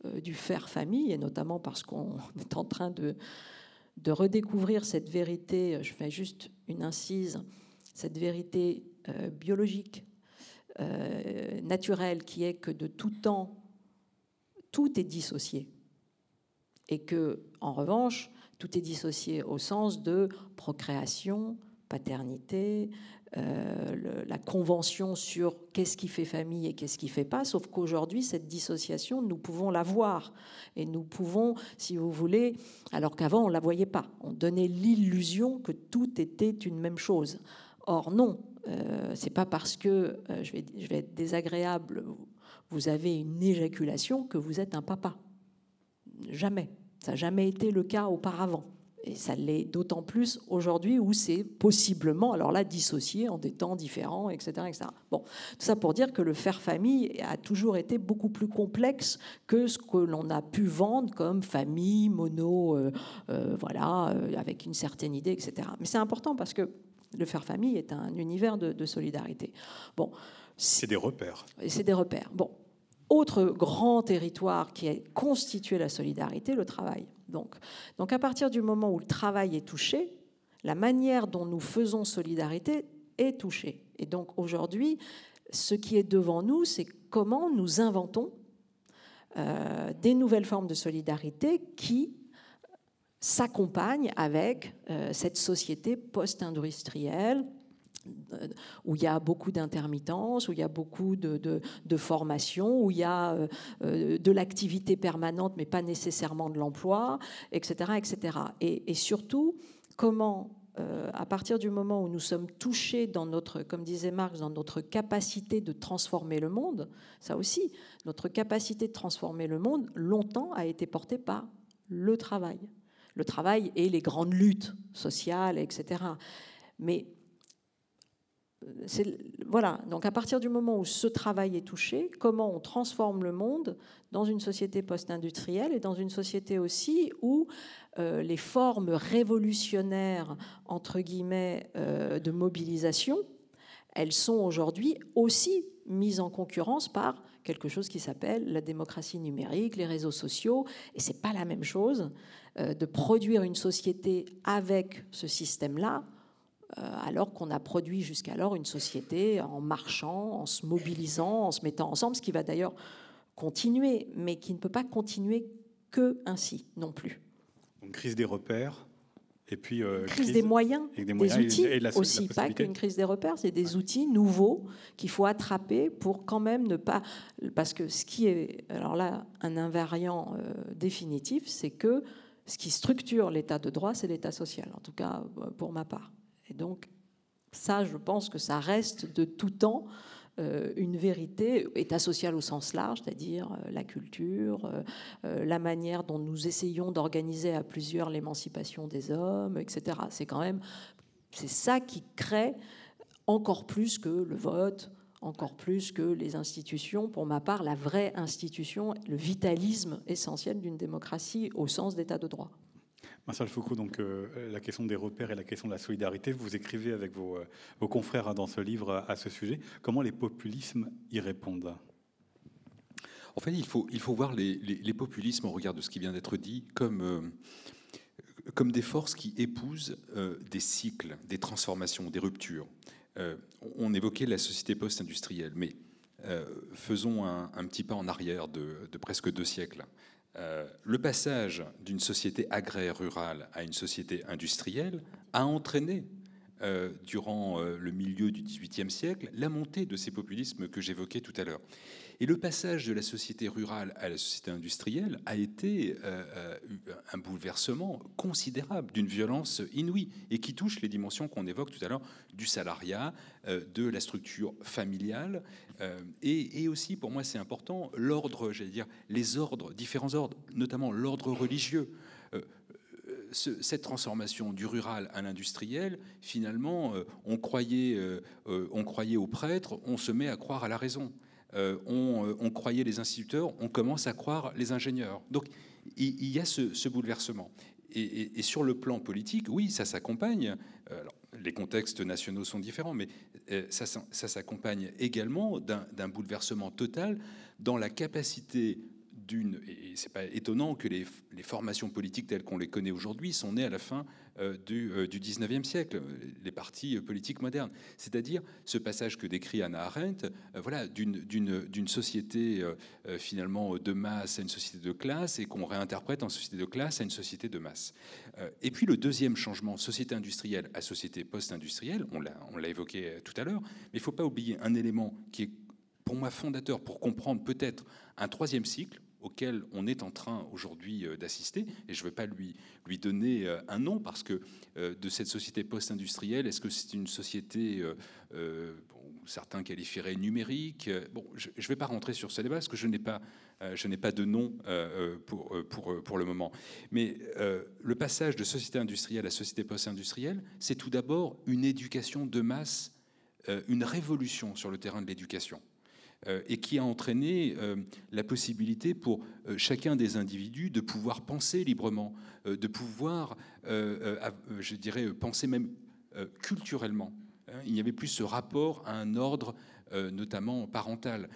S4: euh, du faire famille, et notamment parce qu'on [LAUGHS] est en train de, redécouvrir cette vérité, je fais juste une incise, cette vérité euh, biologique, naturelle, qui est que de tout temps, tout est dissocié. Et que, en revanche, tout est dissocié au sens de procréation, paternité, euh, la convention sur qu'est-ce qui fait famille et qu'est-ce qui fait pas, sauf qu'aujourd'hui, cette dissociation, nous pouvons la voir. Et nous pouvons, si vous voulez, alors qu'avant, on ne la voyait pas. On donnait l'illusion que tout était une même chose. Or, non, euh, c'est pas parce que, euh, je, vais, je vais être désagréable, vous avez une éjaculation que vous êtes un papa. Jamais. Ça n'a jamais été le cas auparavant. Et ça l'est d'autant plus aujourd'hui où c'est possiblement, alors là, dissocié en des temps différents, etc., etc. Bon, tout ça pour dire que le faire famille a toujours été beaucoup plus complexe que ce que l'on a pu vendre comme famille, mono, euh, euh, voilà, euh, avec une certaine idée, etc. Mais c'est important parce que le faire famille est un univers de, de solidarité. Bon,
S2: c'est des repères.
S4: C'est des repères. Bon, autre grand territoire qui a constitué la solidarité, le travail. Donc, donc à partir du moment où le travail est touché, la manière dont nous faisons solidarité est touchée. Et donc aujourd'hui, ce qui est devant nous, c'est comment nous inventons euh, des nouvelles formes de solidarité qui s'accompagnent avec euh, cette société post-industrielle où il y a beaucoup d'intermittence, où il y a beaucoup de, de, formation, où il y a euh, euh, de l'activité permanente, mais pas nécessairement de l'emploi, etc., etc. Et, surtout, comment, euh, à partir du moment où nous sommes touchés dans notre, comme disait Marx, dans notre capacité de transformer le monde, ça aussi, notre capacité de transformer le monde, longtemps a été portée par le travail. Le travail et les grandes luttes sociales, etc. Mais voilà. Donc à partir du moment où ce travail est touché, comment on transforme le monde dans une société post-industrielle et dans une société aussi où euh, les formes révolutionnaires entre guillemets euh, de mobilisation, elles sont aujourd'hui aussi mises en concurrence par quelque chose qui s'appelle la démocratie numérique, les réseaux sociaux, et c'est pas la même chose euh, de produire une société avec ce système-là alors qu'on a produit jusqu'alors une société en marchant, en se mobilisant, en se mettant ensemble, ce qui va d'ailleurs continuer, mais qui ne peut pas continuer que ainsi non plus.
S2: Donc, crise des repères. Et puis,
S4: euh, crise, des moyens, des, outils aussi, pas qu'une crise des repères, c'est des outils nouveaux qu'il faut attraper pour quand même ne pas... Parce que ce qui est, alors là, un invariant euh, définitif, c'est que ce qui structure l'état de droit, c'est l'état social, en tout cas pour ma part. Donc, ça, je pense que ça reste de tout temps euh, une vérité, état social au sens large, c'est-à-dire euh, la culture, euh, la manière dont nous essayons d'organiser à plusieurs l'émancipation des hommes, etc. C'est quand même, c'est ça qui crée encore plus que le vote, encore plus que les institutions, pour ma part, la vraie institution, le vitalisme essentiel d'une démocratie au sens d'état de droit.
S2: Marcel Foucault, donc euh, la question des repères et la question de la solidarité, vous écrivez avec vos, euh, confrères hein, dans ce livre à ce sujet. Comment les populismes y répondent?
S3: En fait, il faut, il faut voir les, populismes, au regard de ce qui vient d'être dit, comme, euh, comme des forces qui épousent des cycles, des transformations, des ruptures. on évoquait la société post-industrielle, mais faisons un, petit pas en arrière de presque deux siècles. Le passage d'une société agraire rurale à une société industrielle a entraîné durant le milieu du XVIIIe siècle la montée de ces populismes que j'évoquais tout à l'heure. Et le passage de la société rurale à la société industrielle a été euh, euh, un bouleversement considérable, d'une violence inouïe, et qui touche les dimensions qu'on évoque tout à l'heure du salariat, euh, de la structure familiale, et, aussi, pour moi c'est important, l'ordre, j'allais dire, les ordres, différents ordres, notamment l'ordre religieux cette transformation du rural à l'industriel, finalement, on, croyait, on croyait aux prêtres, on se met à croire à la raison. Euh, euh, on, croyait les instituteurs, on commence à croire les ingénieurs. Donc il, y a ce, bouleversement. Et, sur le plan politique, oui, ça s'accompagne. Euh, les contextes nationaux sont différents, mais ça, s'accompagne également d'un bouleversement total dans la capacité d'une, et c'est pas étonnant que les, formations politiques telles qu'on les connaît aujourd'hui sont nées à la fin euh, du, euh, du, 19e siècle, les partis politiques modernes. C'est-à-dire ce passage que décrit Anna Arendt, euh, voilà, d'une société finalement de masse à une société de classe et qu'on réinterprète en société de classe à une société de masse. et puis le deuxième changement, société industrielle à société post-industrielle, on l'a évoqué tout à l'heure, mais il ne faut pas oublier un élément qui est pour moi fondateur pour comprendre peut-être un troisième cycle auquel on est en train aujourd'hui euh, d'assister, et je ne vais pas lui, lui donner euh, un nom, parce que euh, de cette société post-industrielle, est-ce que c'est une société, certains qualifieraient numérique Bon, je ne vais pas rentrer sur ce débat, parce que je n'ai pas, pas de nom pour, pour, pour le moment. Mais le passage de société industrielle à société post-industrielle, c'est tout d'abord une éducation de masse, une révolution sur le terrain de l'éducation. Euh, et qui a entraîné euh, la possibilité pour euh, chacun des individus de pouvoir penser librement, de pouvoir, je dirais, penser même culturellement. Hein. Il n'y avait plus ce rapport à un ordre, notamment parental.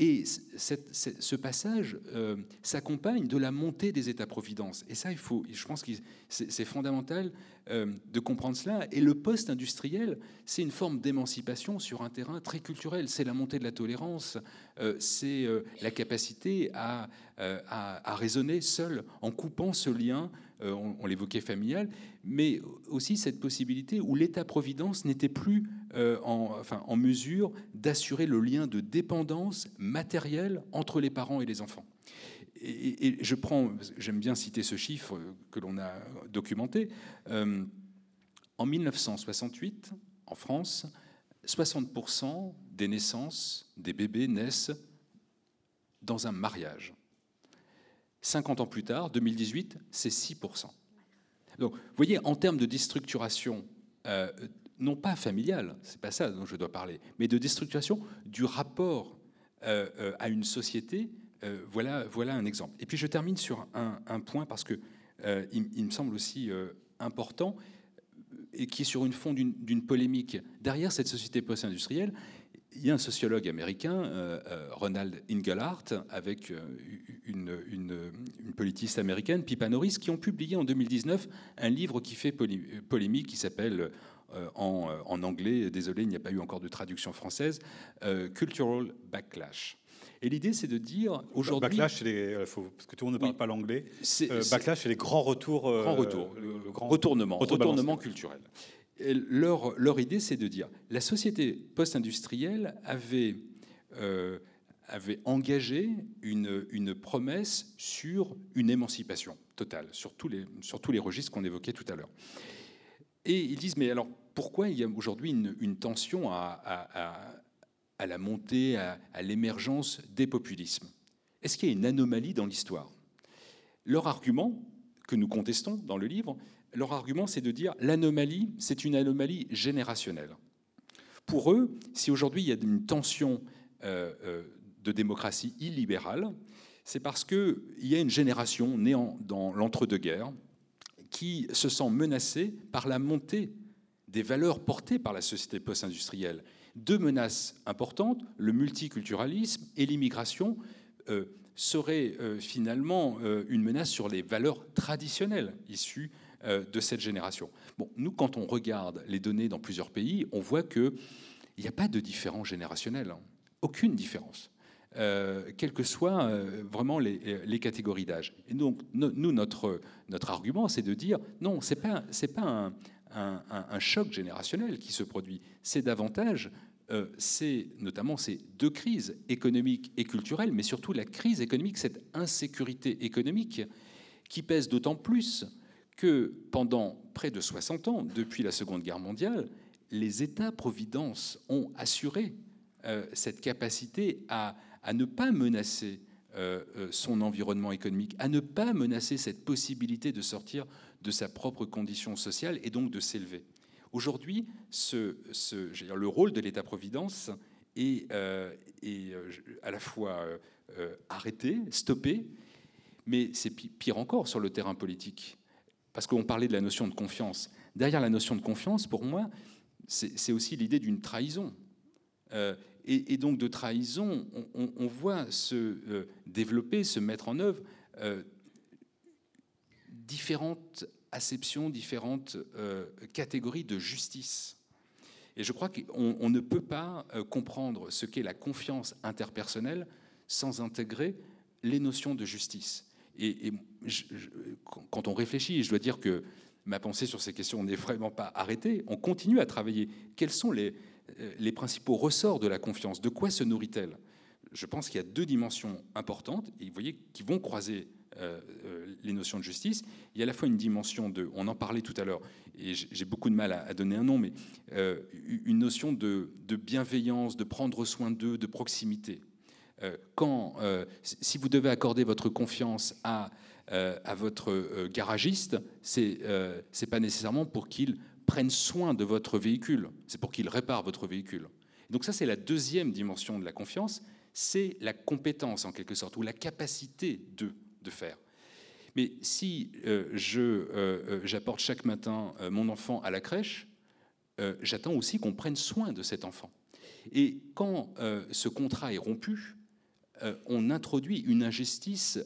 S3: Et ce passage euh, s'accompagne de la montée des États-providence. Et ça, il faut, je pense que c'est fondamental euh, de comprendre cela. Et le post-industriel, c'est une forme d'émancipation sur un terrain très culturel. C'est la montée de la tolérance, euh, c'est la capacité à, à, raisonner seul en coupant ce lien on, l'évoquait familial, mais aussi cette possibilité où l'État-providence n'était plus euh, en, enfin, en mesure d'assurer le lien de dépendance matérielle entre les parents et les enfants. Et, je prends, j'aime bien citer ce chiffre que l'on a documenté. Euh, en 1968, en France, 60% des naissances des bébés naissent dans un mariage. 50 ans plus tard, 2018, c'est 6%. Donc, vous voyez, en termes de déstructuration euh, non pas familiale, c'est pas ça dont je dois parler, mais de déstructuration du rapport euh, euh, à une société. Euh, voilà, voilà un exemple. Et puis je termine sur un, point parce que il, me semble aussi important et qui est sur une fond d'une polémique. Derrière cette société post-industrielle, il y a un sociologue américain, Ronald Inglehart, avec une, une, une, politiste américaine, Pippa Norris, qui ont publié en 2019 un livre qui fait polémique qui s'appelle euh, euh, en, anglais. Désolé, il n'y a pas eu encore de traduction française. Euh, cultural backlash. Et l'idée, c'est de dire aujourd'hui.
S2: Backlash, les, parce que tout le monde ne parle pas l'anglais. backlash, c'est les grands retours.
S3: Grand retour. le, grand retournement. Retournement culturel. leur, leur idée, c'est de dire la société post-industrielle avait, avait engagé une, une promesse sur une émancipation totale, sur tous les, sur tous les registres qu'on évoquait tout à l'heure. Et ils disent, mais alors pourquoi il y a aujourd'hui une, tension à, la montée, à, l'émergence des populismes? Est-ce qu'il y a une anomalie dans l'histoire? Leur argument, que nous contestons dans le livre, leur argument, c'est de dire l'anomalie, c'est une anomalie générationnelle. Pour eux, si aujourd'hui il y a une tension euh, euh, de démocratie illibérale, c'est parce qu'il y a une génération née dans l'entre-deux-guerres, qui se sent menacé par la montée des valeurs portées par la société post-industrielle. Deux menaces importantes, le multiculturalisme et l'immigration, euh, seraient euh, finalement euh, une menace sur les valeurs traditionnelles issues de cette génération. Bon, nous, quand on regarde les données dans plusieurs pays, on voit qu'il n'y a pas de différence générationnelle, hein. aucune différence. Euh, quelles que soient euh, vraiment les, catégories d'âge. Et donc, nous, notre, notre argument, c'est de dire non, ce n'est pas, pas un, choc générationnel qui se produit, c'est davantage, euh, c'est notamment ces deux crises économiques et culturelles, mais surtout la crise économique, cette insécurité économique qui pèse d'autant plus que pendant près de 60 ans, depuis la Seconde Guerre mondiale, les États-providence ont assuré cette capacité à à ne pas menacer euh, euh, son environnement économique, à ne pas menacer cette possibilité de sortir de sa propre condition sociale et donc de s'élever. Aujourd'hui, le rôle de l'État-providence est, euh, à la fois arrêté, stoppé, mais c'est pire encore sur le terrain politique. Parce qu'on parlait de la notion de confiance. Derrière la notion de confiance, pour moi, c'est aussi l'idée d'une trahison et, donc de trahison, on, voit se euh, développer, se mettre en œuvre euh, différentes acceptions, différentes euh, catégories de justice. Et je crois qu'on ne peut pas comprendre ce qu'est la confiance interpersonnelle sans intégrer les notions de justice. Et, quand on réfléchit, je dois dire que ma pensée sur ces questions n'est vraiment pas arrêtée, on continue à travailler. Quels sont les, les principaux ressorts de la confiance. De quoi se nourrit-elle? Je pense qu'il y a deux dimensions importantes, et vous voyez, qui vont croiser euh, euh, les notions de justice. Il y a à la fois une dimension de, on en parlait tout à l'heure, et j'ai beaucoup de mal à, donner un nom, mais une notion de, bienveillance, de prendre soin d'eux, de proximité. quand, si vous devez accorder votre confiance à, à votre garagiste, c'est n'est pas nécessairement pour qu'il prennent soin de votre véhicule, c'est pour qu'ils réparent votre véhicule. Donc ça, c'est la deuxième dimension de la confiance, c'est la compétence en quelque sorte, ou la capacité de, de faire. Mais si euh, euh, euh, j'apporte chaque matin mon enfant à la crèche, j'attends aussi qu'on prenne soin de cet enfant. Et quand ce contrat est rompu, on introduit une injustice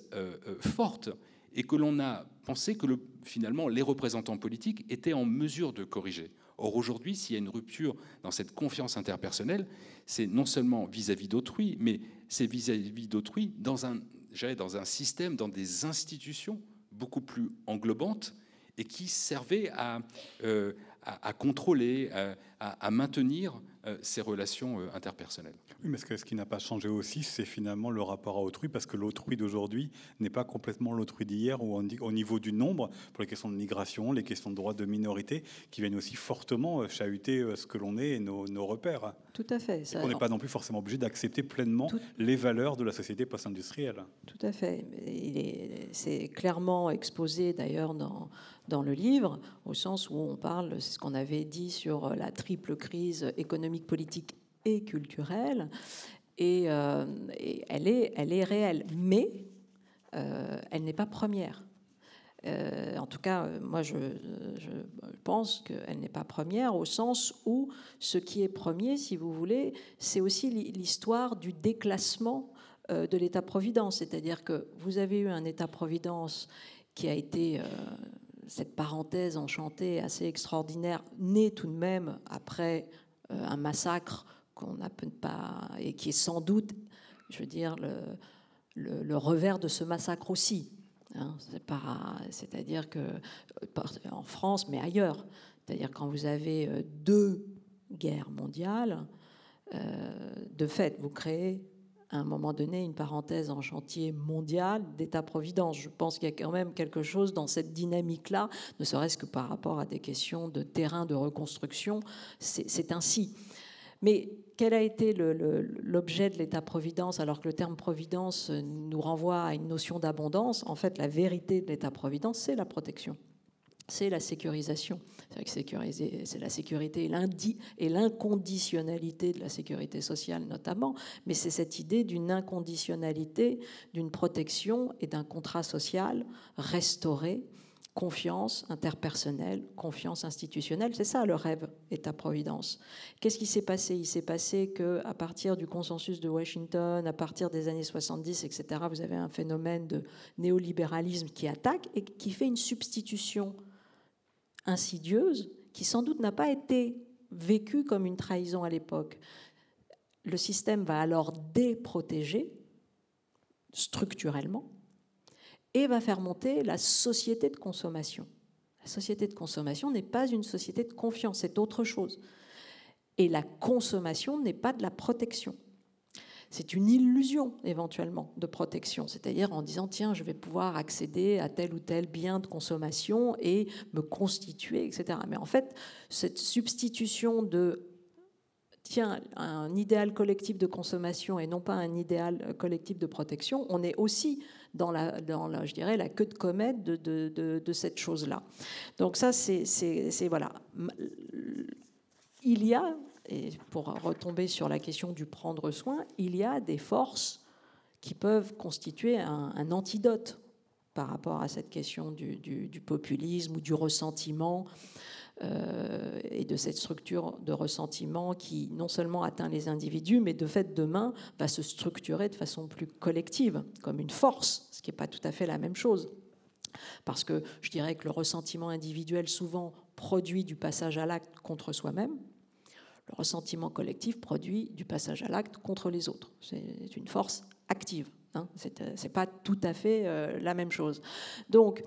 S3: forte et que l'on a pensé que le, finalement les représentants politiques étaient en mesure de corriger. Or aujourd'hui, s'il y a une rupture dans cette confiance interpersonnelle, c'est non seulement vis-à-vis d'autrui, mais c'est vis-à-vis d'autrui dans un, dans un système, dans des institutions beaucoup plus englobantes et qui servaient à, euh, à, contrôler, à, maintenir euh, ces relations euh, interpersonnelles.
S2: Oui, mais ce qui n'a pas changé aussi, c'est finalement le rapport à autrui, parce que l'autrui d'aujourd'hui n'est pas complètement l'autrui d'hier, ou au niveau du nombre, pour les questions de migration, les questions de droits de minorité, qui viennent aussi fortement euh, chahuter ce que l'on est et nos, repères.
S4: Tout à fait.
S2: on n'est pas non plus forcément obligé d'accepter pleinement les valeurs de la société post-industrielle.
S4: Tout à fait. C'est clairement exposé d'ailleurs dans dans le livre, au sens où on parle, c'est ce qu'on avait dit sur la triple crise économique, politique et culturelle, et, euh, elle, est, elle est réelle, mais euh, elle n'est pas première. Euh, en tout cas, moi, je, je pense qu'elle n'est pas première au sens où ce qui est premier, si vous voulez, c'est aussi l'histoire du déclassement de l'État-providence. C'est-à-dire que vous avez eu un État-providence qui a été cette parenthèse enchantée assez extraordinaire, née tout de même après euh, un massacre qu'on n'a pas et qui est sans doute, je veux dire, le, revers de ce massacre aussi. Hein. c'est-à-dire que en France, mais ailleurs, c'est-à-dire quand vous avez euh, deux guerres mondiales, euh, de fait, vous créez à un moment donné une parenthèse en chantier mondial d'État-providence. Je pense qu'il y a quand même quelque chose dans cette dynamique-là, ne serait-ce que par rapport à des questions de terrain de reconstruction. C'est ainsi. Mais quel a été l'objet de l'État-providence alors que le terme providence nous renvoie à une notion d'abondance? En fait, la vérité de l'État-providence, c'est la protection c'est la sécurisation. C'est la sécurité et l'inconditionnalité de la sécurité sociale notamment, mais c'est cette idée d'une inconditionnalité, d'une protection et d'un contrat social restauré, confiance interpersonnelle, confiance institutionnelle. C'est ça le rêve État-providence. Qu'est-ce qui s'est passé? Il s'est passé qu'à partir du consensus de Washington, à partir des années 70, etc., vous avez un phénomène de néolibéralisme qui attaque et qui fait une substitution insidieuse qui sans doute n'a pas été vécue comme une trahison à l'époque. le système va alors déprotéger structurellement et va faire monter la société de consommation. La société de consommation n'est pas une société de confiance, c'est autre chose. Et la consommation n'est pas de la protection. C'est une illusion éventuellement de protection, c'est-à-dire en disant tiens, je vais pouvoir accéder à tel ou tel bien de consommation et me constituer, etc. Mais en fait, cette substitution de tiens, un idéal collectif de consommation et non pas un idéal collectif de protection, on est aussi dans la, je dirais, la queue de comète de, de, de, cette chose-là. Donc ça, c'est voilà. Il y a, et pour retomber sur la question du prendre soin, il y a des forces qui peuvent constituer un, antidote par rapport à cette question du populisme ou du ressentiment. Euh, et de cette structure de ressentiment qui non seulement atteint les individus, mais de fait demain va se structurer de façon plus collective, comme une force, ce qui n'est pas tout à fait la même chose. Parce que je dirais que le ressentiment individuel souvent produit du passage à l'acte contre soi-même. Le ressentiment collectif produit du passage à l'acte contre les autres. C'est une force active. Hein. Ce n'est pas tout à fait euh, la même chose. Donc,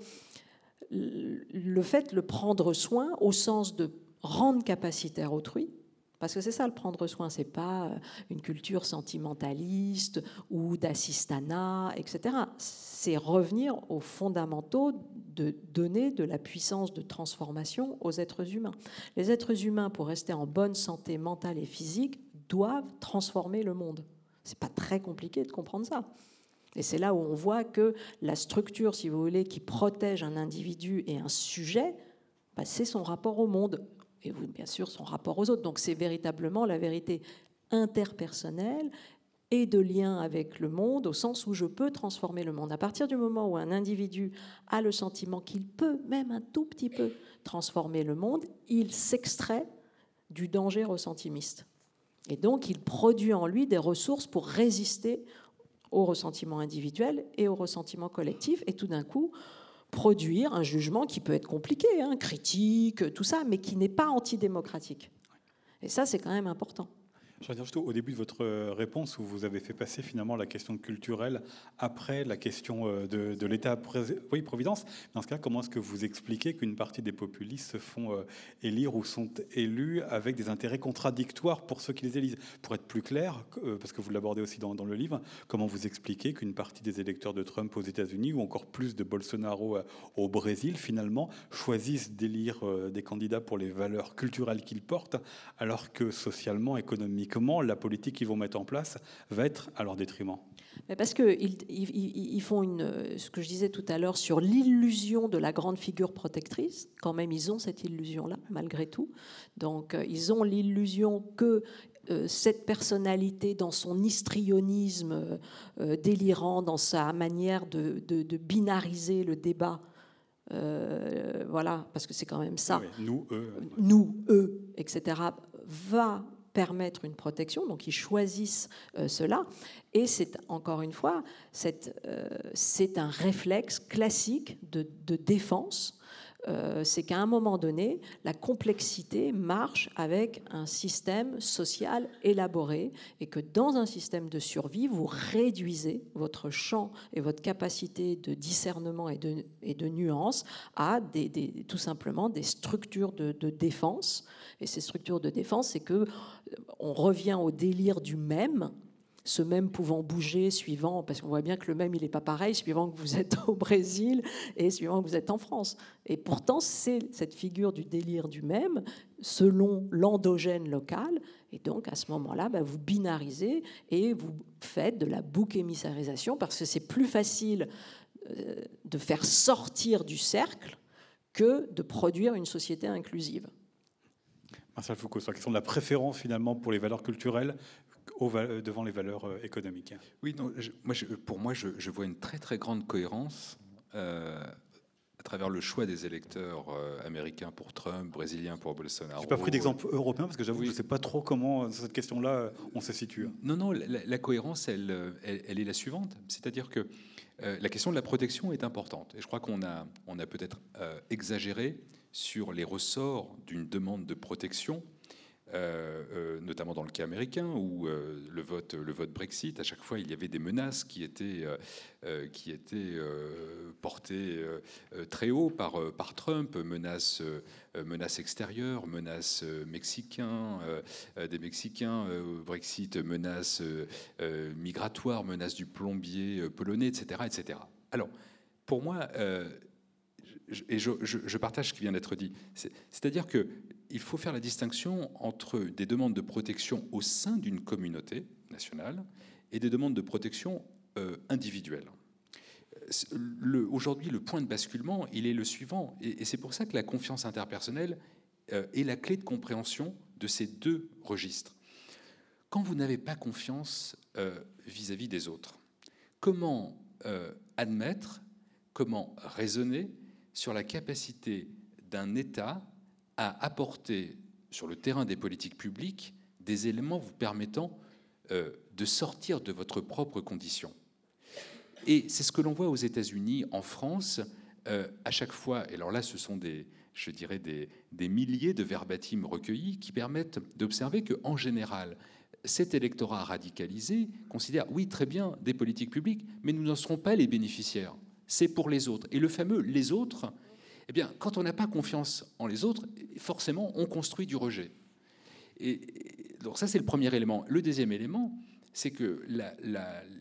S4: le fait de prendre soin au sens de rendre capacitaire autrui, parce que c'est ça le prendre soin, c'est pas euh, une culture sentimentaliste ou d'assistanat, etc. C'est revenir aux fondamentaux de donner de la puissance de transformation aux êtres humains. Les êtres humains, pour rester en bonne santé mentale et physique, doivent transformer le monde. C'est pas très compliqué de comprendre ça. Et c'est là où on voit que la structure, si vous voulez, qui protège un individu et un sujet, bah, c'est son rapport au monde et bien sûr son rapport aux autres. Donc c'est véritablement la vérité interpersonnelle et de lien avec le monde, au sens où je peux transformer le monde. À partir du moment où un individu a le sentiment qu'il peut, même un tout petit peu, transformer le monde, il s'extrait du danger ressentimiste. Et donc il produit en lui des ressources pour résister au ressentiment individuel et au ressentiment collectif, et tout d'un coup produire un jugement qui peut être compliqué, hein, critique, tout ça, mais qui n'est pas antidémocratique. Et ça, c'est quand même important.
S2: Je dire juste au début de votre euh, réponse où vous avez fait passer finalement la question culturelle après la question euh, de, de l'État-providence. Dans ce cas, comment est-ce que vous expliquez qu'une partie des populistes se font euh, élire ou sont élus avec des intérêts contradictoires pour ceux qui les élisent? Pour être plus clair, parce que vous l'abordez aussi dans, le livre, comment vous expliquez qu'une partie des électeurs de Trump aux États-Unis ou encore plus de Bolsonaro au Brésil, finalement, choisissent d'élire des candidats pour les valeurs culturelles qu'ils portent, alors que socialement, économiquement, comment la politique qu'ils vont mettre en place va être à leur détriment
S4: parce qu'ils ils, font une, ce que je disais tout à l'heure sur l'illusion de la grande figure protectrice. Quand même, ils ont cette illusion-là, malgré tout. Donc, euh, ils ont l'illusion que euh, cette personnalité, dans son histrionisme euh, délirant, dans sa manière de, binariser le débat, voilà, parce que c'est quand même ça.
S2: nous, eux.
S4: Nous, eux, etc., va permettre une protection, donc ils choisissent euh, cela. Et c'est encore une fois, euh, c'est un réflexe classique de, défense. Euh, c'est qu'à un moment donné, la complexité marche avec un système social élaboré et que dans un système de survie, vous réduisez votre champ et votre capacité de discernement et de, nuance à tout simplement des structures de, de défense. Et ces structures de défense, c'est que euh, on revient au délire du même, ce même pouvant bouger suivant, parce qu'on voit bien que le même, il n'est pas pareil, suivant que vous êtes [LAUGHS] au Brésil et suivant que vous êtes en France. Et pourtant, c'est cette figure du délire du même, selon l'endogène local, et donc à ce moment-là, bah, vous binarisez et vous faites de la bouc émissarisation, parce que c'est plus facile euh, de faire sortir du cercle que de produire une société inclusive.
S2: Marcel Foucault, sur la question de la préférence finalement pour les valeurs culturelles devant les valeurs euh, économiques.
S3: Oui, non, moi, pour moi, je, vois une très très grande cohérence euh, à travers le choix des électeurs euh, américains pour Trump, brésiliens pour Bolsonaro.
S2: Je n'ai pas pris d'exemple européen parce que j'avoue que je ne sais pas trop comment cette question-là on se situe.
S3: Non, non, la, cohérence, elle, elle, est la suivante, c'est-à-dire que la question de la protection est importante. Et je crois qu'on a, on a peut-être exagéré sur les ressorts d'une demande de protection notamment dans le cas américain, où le, vote, le vote Brexit, à chaque fois, il y avait des menaces qui étaient, qui étaient portées très haut par, par Trump, menaces, menaces extérieures, menaces mexicains, des Mexicains, Brexit, menaces migratoires, menaces du plombier polonais, etc. etc. Alors, pour moi, et je, partage ce qui vient d'être dit. C'est-à-dire qu'il faut faire la distinction entre des demandes de protection au sein d'une communauté nationale et des demandes de protection euh, individuelles. Aujourd'hui, le point de basculement, il est le suivant, et, c'est pour ça que la confiance interpersonnelle euh, est la clé de compréhension de ces deux registres. Quand vous n'avez pas confiance euh, vis-à-vis des autres, comment admettre, comment raisonner sur la capacité d'un État à apporter sur le terrain des politiques publiques des éléments vous permettant euh, de sortir de votre propre condition. Et c'est ce que l'on voit aux États-Unis, en France, euh, à chaque fois. Et alors là, ce sont des, je dirais, des, des milliers de verbatims recueillis qui permettent d'observer que, en général, cet électorat radicalisé considère, oui, très bien, des politiques publiques, mais nous n'en serons pas les bénéficiaires c'est pour les autres. Et le fameux les autres, eh bien, quand on n'a pas confiance en les autres, forcément, on construit du rejet. Et, donc ça, c'est le premier élément. Le deuxième élément, c'est que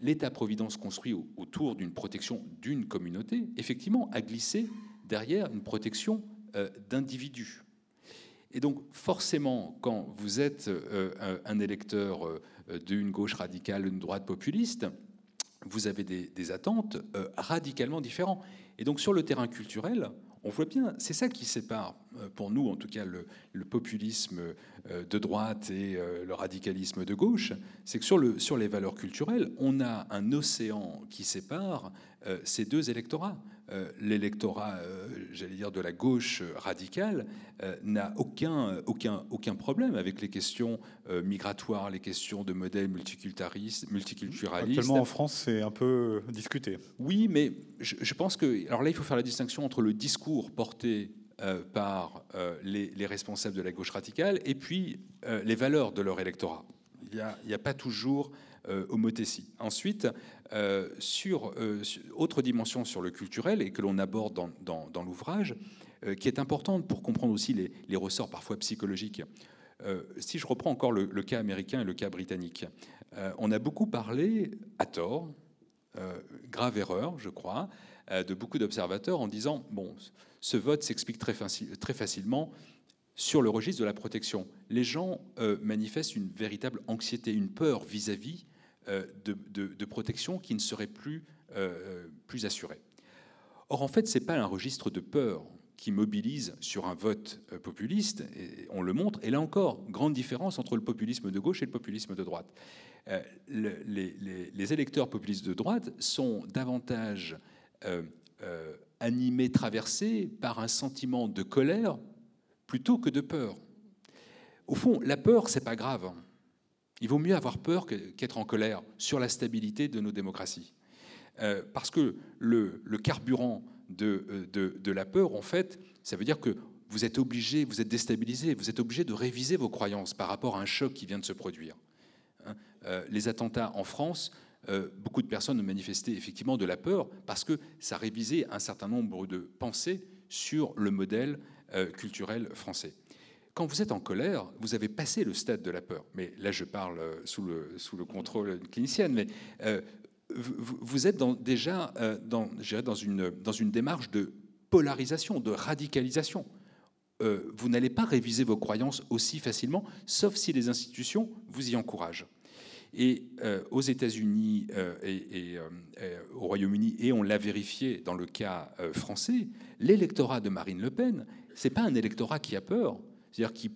S3: l'État-providence construit autour d'une protection d'une communauté, effectivement, a glissé derrière une protection euh, d'individus. Et donc, forcément, quand vous êtes euh, un électeur euh, d'une gauche radicale, d'une droite populiste, vous avez des, attentes euh, radicalement différentes. Et donc sur le terrain culturel, on voit bien, c'est ça qui sépare, euh, pour nous en tout cas, le, populisme euh, de droite et le radicalisme de gauche, c'est que sur les valeurs culturelles, on a un océan qui sépare ces deux électorats. Euh, l'électorat, euh, j'allais dire, de la gauche radicale euh, n'a aucun, aucun, aucun problème avec les questions migratoires, les questions de modèle multiculturaliste. multiculturaliste.
S2: Actuellement en France, c'est un peu discuté.
S3: Oui, mais je, pense que. Alors là, il faut faire la distinction entre le discours porté par les, les, responsables de la gauche radicale et puis les valeurs de leur électorat. Il n'y a, a, pas toujours homothétie. Ensuite, euh, sur, euh, autre dimension sur le culturel et que l'on aborde dans, l'ouvrage, euh, qui est importante pour comprendre aussi les, ressorts parfois psychologiques. si je reprends encore le, cas américain et le cas britannique, on a beaucoup parlé, à tort, grave erreur, je crois, de beaucoup d'observateurs en disant bon, ce vote s'explique très, très, facilement sur le registre de la protection. Les gens manifestent une véritable anxiété, une peur vis-à-vis euh, de, protection qui ne serait plus, euh, plus assurée. Or, en fait, ce n'est pas un registre de peur qui mobilise sur un vote euh, populiste, on le montre, et là encore, grande différence entre le populisme de gauche et le populisme de droite. les, électeurs populistes de droite sont davantage animés, traversés par un sentiment de colère plutôt que de peur. Au fond, la peur, c'est pas grave. Il vaut mieux avoir peur qu'être en colère sur la stabilité de nos démocraties. Euh, parce que le, carburant euh, de, de, la peur, en fait, ça veut dire que vous êtes obligé, vous êtes déstabilisé, vous êtes obligé de réviser vos croyances par rapport à un choc qui vient de se produire. Hein. Euh, les attentats en France, beaucoup de personnes ont manifesté effectivement de la peur parce que ça révisait un certain nombre de pensées sur le modèle culturel français. Quand vous êtes en colère, vous avez passé le stade de la peur. Mais là, je parle euh, sous le, sous le contrôle clinicienne, mais euh, vous, êtes déjà euh, dans, une, démarche de polarisation, de radicalisation. vous n'allez pas réviser vos croyances aussi facilement, sauf si les institutions vous y encouragent. Et aux États-Unis et, au Royaume-Uni, et on l'a vérifié dans le cas français, l'électorat de Marine Le Pen, c'est pas un électorat qui a peur, c'est-à-dire qui,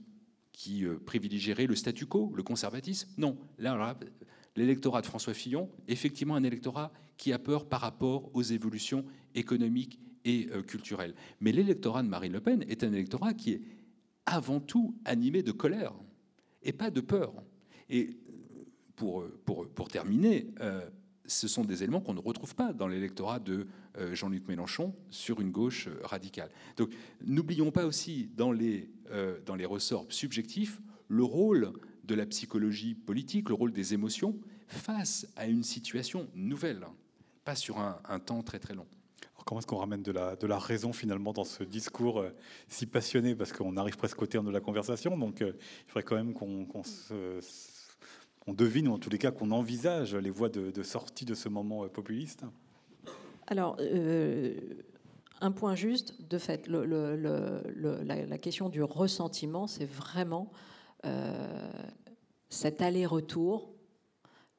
S3: qui euh, privilégierait le statu quo, le conservatisme? Non, l'électorat de François Fillon, effectivement un électorat qui a peur par rapport aux évolutions économiques et euh, culturelles. Mais l'électorat de Marine Le Pen est un électorat qui est avant tout animé de colère et pas de peur. Et euh, pour terminer, ce sont des éléments qu'on ne retrouve pas dans l'électorat de euh, Jean-Luc Mélenchon sur une gauche euh, radicale. Donc n'oublions pas aussi dans les, euh, dans les ressorts subjectifs le rôle de la psychologie politique, le rôle des émotions face à une situation nouvelle, pas sur un, temps très très long.
S2: comment est-ce qu'on ramène de la, raison finalement dans ce discours si passionné? Parce qu'on arrive presque au terme de la conversation, donc il faudrait quand même qu'on devine, ou en tous les cas qu'on envisage les voies de, sortie de ce moment euh, populiste.
S4: Alors, un point juste, de fait, la, question du ressentiment, c'est vraiment euh, cet aller-retour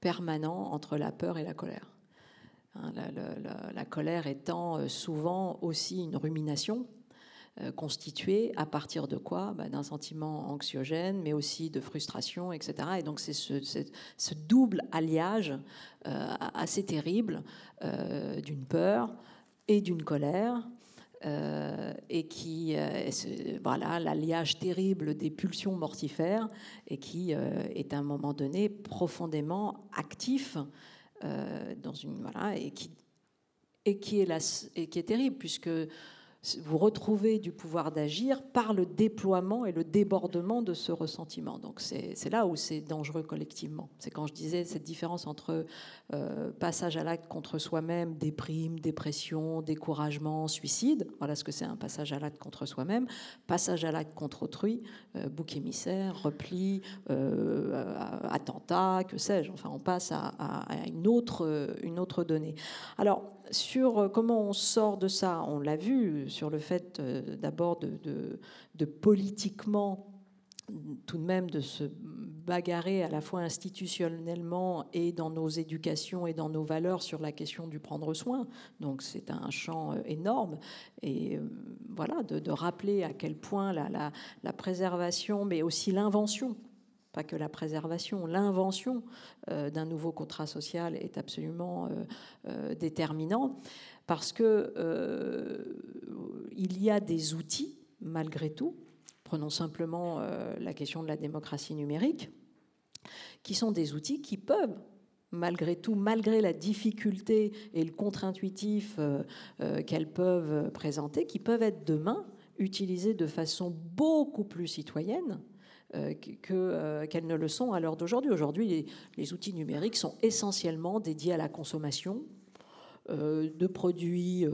S4: permanent entre la peur et la colère. Hein, la, colère étant euh, souvent aussi une rumination euh, constituée à partir de quoi bah, D'un sentiment anxiogène, mais aussi de frustration, etc. Et donc c'est ce, double alliage assez terrible d'une peur et d'une colère euh, et qui, euh, voilà, l'alliage terrible des pulsions mortifères et qui euh, est à un moment donné profondément actif dans une, voilà, et qui, et qui est, la, et qui est terrible puisque vous retrouvez du pouvoir d'agir par le déploiement et le débordement de ce ressentiment. Donc c'est là où c'est dangereux collectivement. C'est quand je disais cette différence entre euh, passage à l'acte contre soi-même, déprime, dépression, découragement, suicide. Voilà ce que c'est un passage à l'acte contre soi-même. Passage à l'acte contre autrui, euh, bouc émissaire, repli, euh, attentat, que sais-je. Enfin, on passe à, à, une, autre, une autre donnée. Alors, sur comment on sort de ça, on l'a vu sur le fait d'abord de, politiquement tout de même de se bagarrer à la fois institutionnellement et dans nos éducations et dans nos valeurs sur la question du prendre soin. Donc c'est un champ euh, énorme. Et euh, voilà, de, rappeler à quel point la, préservation, mais aussi l'invention, pas que la préservation, l'invention euh, d'un nouveau contrat social est absolument déterminant parce que il y a des outils malgré tout. Prenons simplement euh, la question de la démocratie numérique, qui sont des outils qui peuvent malgré tout, malgré la difficulté et le contre-intuitif euh, euh, qu'elles peuvent présenter, qui peuvent être demain utilisés de façon beaucoup plus citoyenne qu'elles ne le sont à l'heure d'aujourd'hui. Aujourd'hui, les, outils numériques sont essentiellement dédiés à la consommation de produits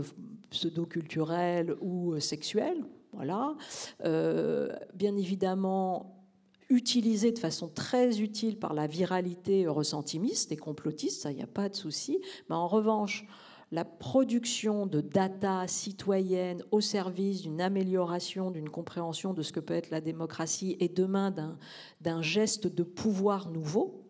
S4: pseudo-culturels ou sexuels, voilà. Euh, bien évidemment, utilisé de façon très utile par la viralité ressentimiste et complotiste, ça, il n'y a pas de souci. Mais en revanche, la production de data citoyenne au service d'une amélioration, d'une compréhension de ce que peut être la démocratie et demain d'un geste de pouvoir nouveau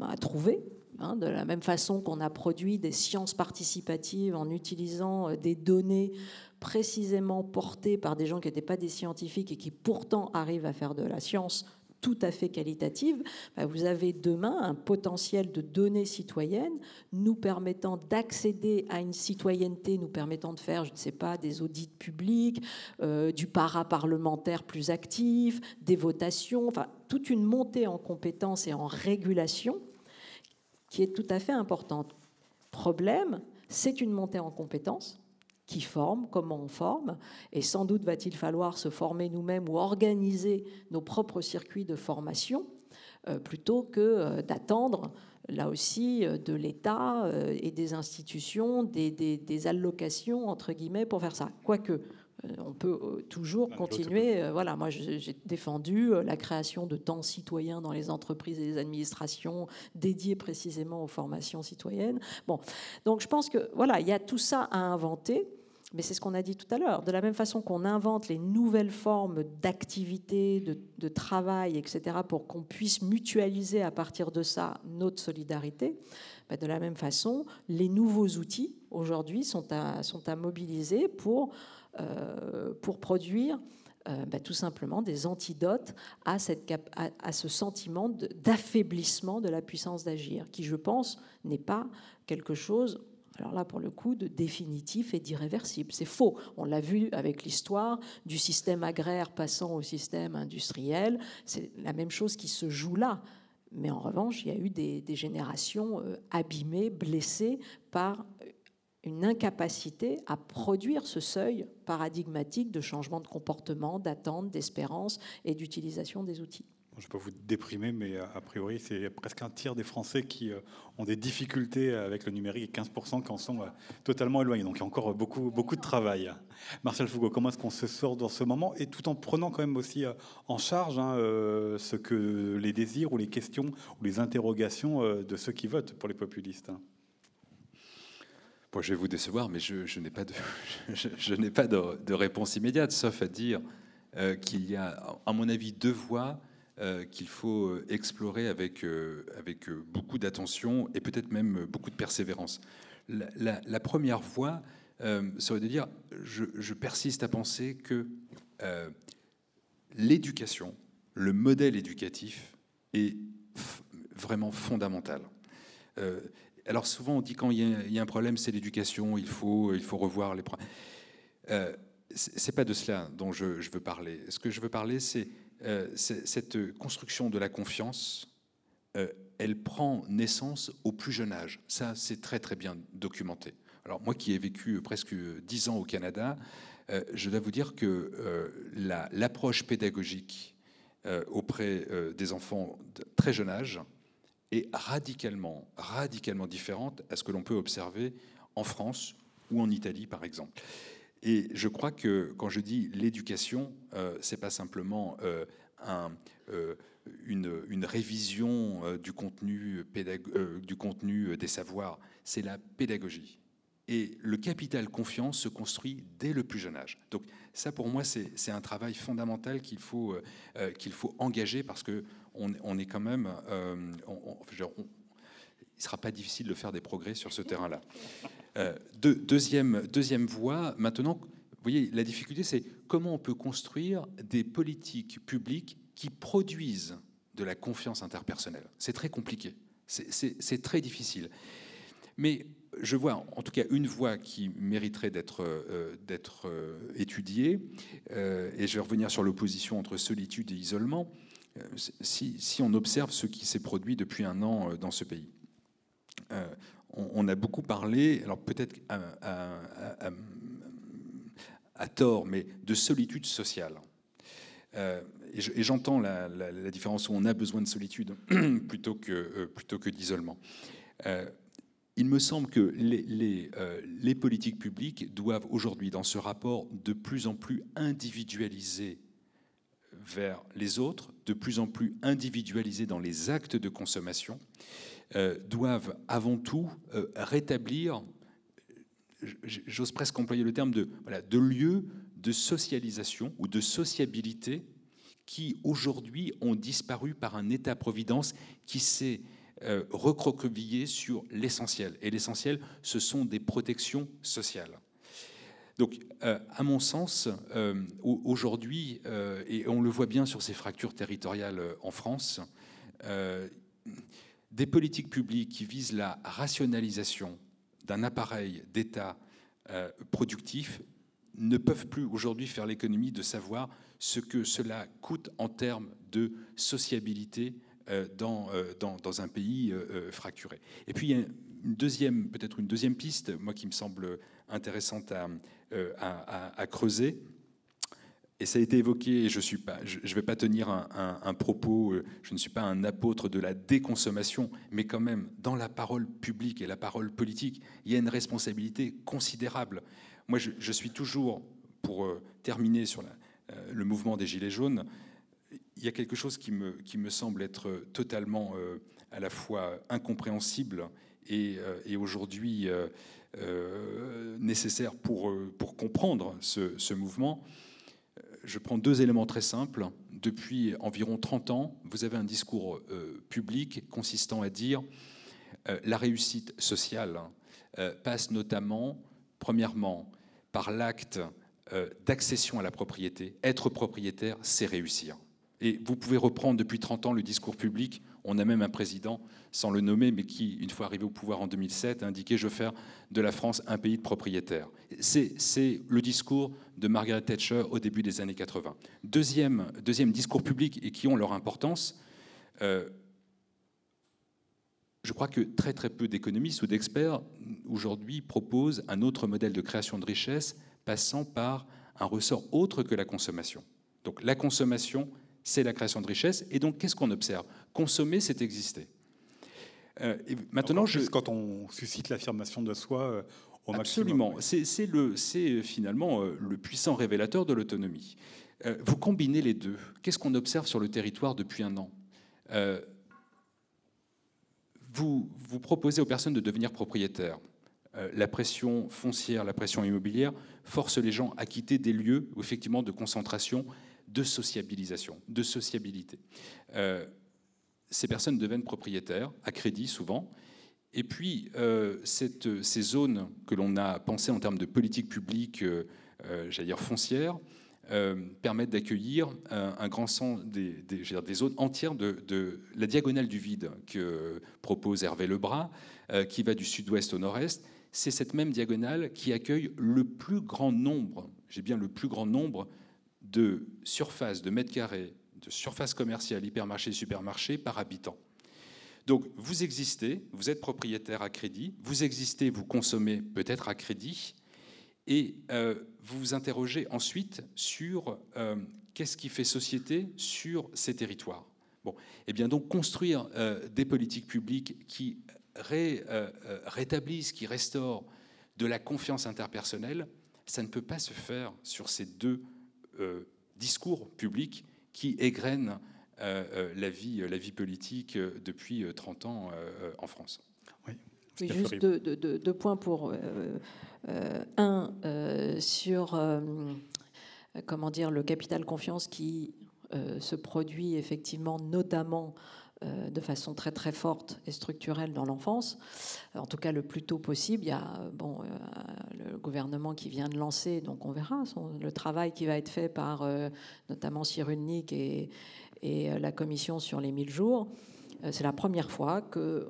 S4: à trouver, hein, de la même façon qu'on a produit des sciences participatives en utilisant euh, des données précisément portés par des gens qui n'étaient pas des scientifiques et qui pourtant arrivent à faire de la science tout à fait qualitative, bah, vous avez demain un potentiel de données citoyennes nous permettant d'accéder à une citoyenneté, nous permettant de faire, je ne sais pas, des audits publics, euh, du para-parlementaire plus actif, des votations, enfin toute une montée en compétences et en régulation qui est tout à fait importante. Problème, c'est une montée en compétences qui forme, comment on forme, et sans doute va-t-il falloir se former nous-mêmes ou organiser nos propres circuits de formation euh, plutôt que euh, d'attendre là aussi euh, de l'État et des institutions des, des, allocations entre guillemets pour faire ça. Quoique on peut toujours continuer. Voilà, moi j'ai défendu la création de temps citoyens dans les entreprises et les administrations dédiés précisément aux formations citoyennes. Bon, donc je pense que voilà, il y a tout ça à inventer. Mais c'est ce qu'on a dit tout à l'heure. De la même façon qu'on invente les nouvelles formes d'activité, de, travail, etc., pour qu'on puisse mutualiser à partir de ça notre solidarité, bah, de la même façon, les nouveaux outils aujourd'hui sont à, mobiliser pour, euh, produire euh, bah, tout simplement des antidotes à ce sentiment d'affaiblissement de la puissance d'agir, qui, je pense, n'est pas quelque chose alors là, pour le coup, de définitif et d'irréversible. C'est faux. On l'a vu avec l'histoire du système agraire passant au système industriel. C'est la même chose qui se joue là. Mais en revanche, il y a eu des, générations euh, abîmées, blessées par une incapacité à produire ce seuil paradigmatique de changement de comportement, d'attente, d'espérance et d'utilisation des outils.
S2: Je ne vais pas vous déprimer, mais euh, a priori, c'est presque un tiers des Français qui euh, ont des difficultés avec le numérique et 15% qui en sont euh, totalement éloignés. Donc il y a encore beaucoup, beaucoup de travail. Martial Foucault, comment est-ce qu'on se sort dans ce moment? Et tout en prenant quand même aussi en charge hein, ce que les désirs ou les questions ou les interrogations de ceux qui votent pour les populistes?
S3: Je vais vous décevoir, mais je, n'ai pas, de, [LAUGHS] je, n'ai pas de, réponse immédiate, sauf à dire qu'il y a, à mon avis, deux voies euh, qu'il faut euh, explorer avec, euh, avec beaucoup d'attention et peut-être même beaucoup de persévérance. La, première voie serait de dire, je, persiste à penser que l'éducation, le modèle éducatif est vraiment fondamental. alors souvent on dit quand il y a, un problème, c'est l'éducation, il faut, il faut revoir les problèmes. Euh, c'est pas de cela dont je, veux parler. Ce que je veux parler, c'est euh, cette construction de la confiance, euh, elle prend naissance au plus jeune âge. Ça, c'est très très bien documenté. Alors moi qui ai vécu presque dix ans au Canada, euh, je dois vous dire que l'approche pédagogique auprès des enfants de très jeune âge est radicalement, radicalement différente à ce que l'on peut observer en France ou en Italie, par exemple. Et je crois que quand je dis l'éducation, euh, c'est pas simplement euh, euh, une, révision euh, du contenu, des savoirs, c'est la pédagogie. Et le capital confiance se construit dès le plus jeune âge. Donc ça, pour moi, c'est un travail fondamental qu'il faut, qu'il faut engager parce que on, est quand même, il ne sera pas difficile de faire des progrès sur ce terrain-là. Euh, deuxième, deuxième voie, maintenant, vous voyez, la difficulté, c'est comment on peut construire des politiques publiques qui produisent de la confiance interpersonnelle. C'est très compliqué, c'est très difficile. Mais je vois en tout cas une voie qui mériterait d'être euh, euh, étudiée, et je vais revenir sur l'opposition entre solitude et isolement, si, si, on observe ce qui s'est produit depuis un an dans ce pays on, a beaucoup parlé, alors peut-être à, tort, mais de solitude sociale. Euh, et j'entends la, différence où on a besoin de solitude [CLEARS THROAT] plutôt que, euh, que d'isolement. Euh, il me semble que les, les politiques publiques doivent aujourd'hui, dans ce rapport de plus en plus individualisé vers les autres, de plus en plus individualisé dans les actes de consommation, euh, doivent avant tout euh, rétablir, j'ose presque employer le terme de, voilà, de lieux de socialisation ou de sociabilité qui aujourd'hui ont disparu par un État-providence qui s'est euh, recroquevillé sur l'essentiel. Et l'essentiel, ce sont des protections sociales. Donc, à mon sens, aujourd'hui, et on le voit bien sur ces fractures territoriales en France, des politiques publiques qui visent la rationalisation d'un appareil d'État euh, productif ne peuvent plus aujourd'hui faire l'économie de savoir ce que cela coûte en termes de sociabilité euh, euh, dans, un pays fracturé. Et puis une deuxième, peut-être une deuxième piste, moi qui me semble intéressante à creuser, et ça a été évoqué, et je ne vais pas tenir un, propos, euh, je ne suis pas un apôtre de la déconsommation, mais quand même, dans la parole publique et la parole politique, il y a une responsabilité considérable. Moi, je, suis toujours, pour euh, terminer sur euh, le mouvement des Gilets jaunes, il y a quelque chose qui me, semble être totalement à la fois incompréhensible et, aujourd'hui nécessaire pour, comprendre ce mouvement je prends deux éléments très simples. Depuis environ 30 ans, vous avez un discours euh, public consistant à dire euh, la réussite sociale euh, passe notamment, premièrement, par l'acte d'accession à la propriété. Être propriétaire, c'est réussir. Et vous pouvez reprendre depuis 30 ans le discours public on a même un président, sans le nommer, mais qui, une fois arrivé au pouvoir en 2007, a indiqué Je veux faire de la France un pays de propriétaires. C'est le discours de Margaret Thatcher au début des années 80. Deuxième, discours public, et qui ont leur importance, euh, je crois que très très peu d'économistes ou d'experts aujourd'hui proposent un autre modèle de création de richesse passant par un ressort autre que la consommation. Donc la consommation, c'est la création de richesse. Et donc qu'est-ce qu'on observe? Consommer, c'est exister.
S2: Euh, maintenant, je... quand on suscite l'affirmation de soi euh, au
S3: Absolument. Absolument. C'est finalement euh, le puissant révélateur de l'autonomie. vous combinez les deux. Qu'est-ce qu'on observe sur le territoire depuis un an? Vous, vous proposez aux personnes de devenir propriétaires. la pression foncière, la pression immobilière force les gens à quitter des lieux effectivement de concentration, de sociabilisation, de sociabilité ces personnes deviennent propriétaires, à crédit souvent. Et puis, euh, ces zones que l'on a pensées en termes de politique publique, euh, euh, j'allais dire foncière, permettent d'accueillir un grand sens des, zones entières de, de, la diagonale du vide que propose Hervé Lebras, qui va du sud-ouest au nord-est. C'est cette même diagonale qui accueille le plus grand nombre, j'ai bien le plus grand nombre de surfaces, de mètres carrés, de surface commerciale, hypermarché, supermarché par habitant. Donc vous existez, vous êtes propriétaire à crédit, vous existez, vous consommez peut-être à crédit, et euh, vous vous interrogez ensuite sur euh, qu'est-ce qui fait société sur ces territoires. Bon, et eh bien donc construire euh, des politiques publiques qui rétablissent, qui restaurent de la confiance interpersonnelle, ça ne peut pas se faire sur ces deux discours publics qui égrène euh, euh, la, vie, la vie politique euh, depuis 30 ans en France.
S4: Oui. juste deux, points pour un sur comment dire le capital confiance qui se produit effectivement notamment euh, de façon très très forte et structurelle dans l'enfance, en tout cas le plus tôt possible. Il y a bon, euh, le gouvernement qui vient de lancer, donc on verra le travail qui va être fait par euh, notamment Cyrulnik et, et la commission sur les 1000 jours. Euh, c'est la première fois qu'on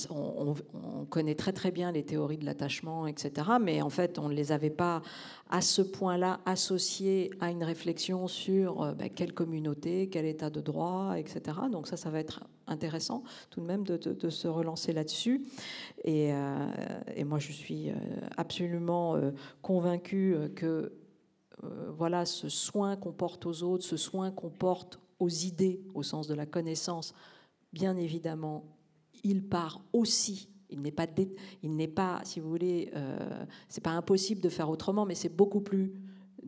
S4: on, connaît très très bien les théories de l'attachement, etc. Mais en fait, on ne les avait pas à ce point-là associées à une réflexion sur euh, ben, quelle communauté, quel état de droit, etc. Donc ça, ça va être intéressant tout de même de, se relancer là-dessus. Et, euh, moi, je suis absolument convaincue que voilà, ce soin qu'on porte aux autres, ce soin qu'on porte aux idées au sens de la connaissance, bien évidemment, il part aussi. Il n'est pas, il n'est pas, si vous voulez, euh, c'est pas impossible de faire autrement, mais c'est beaucoup plus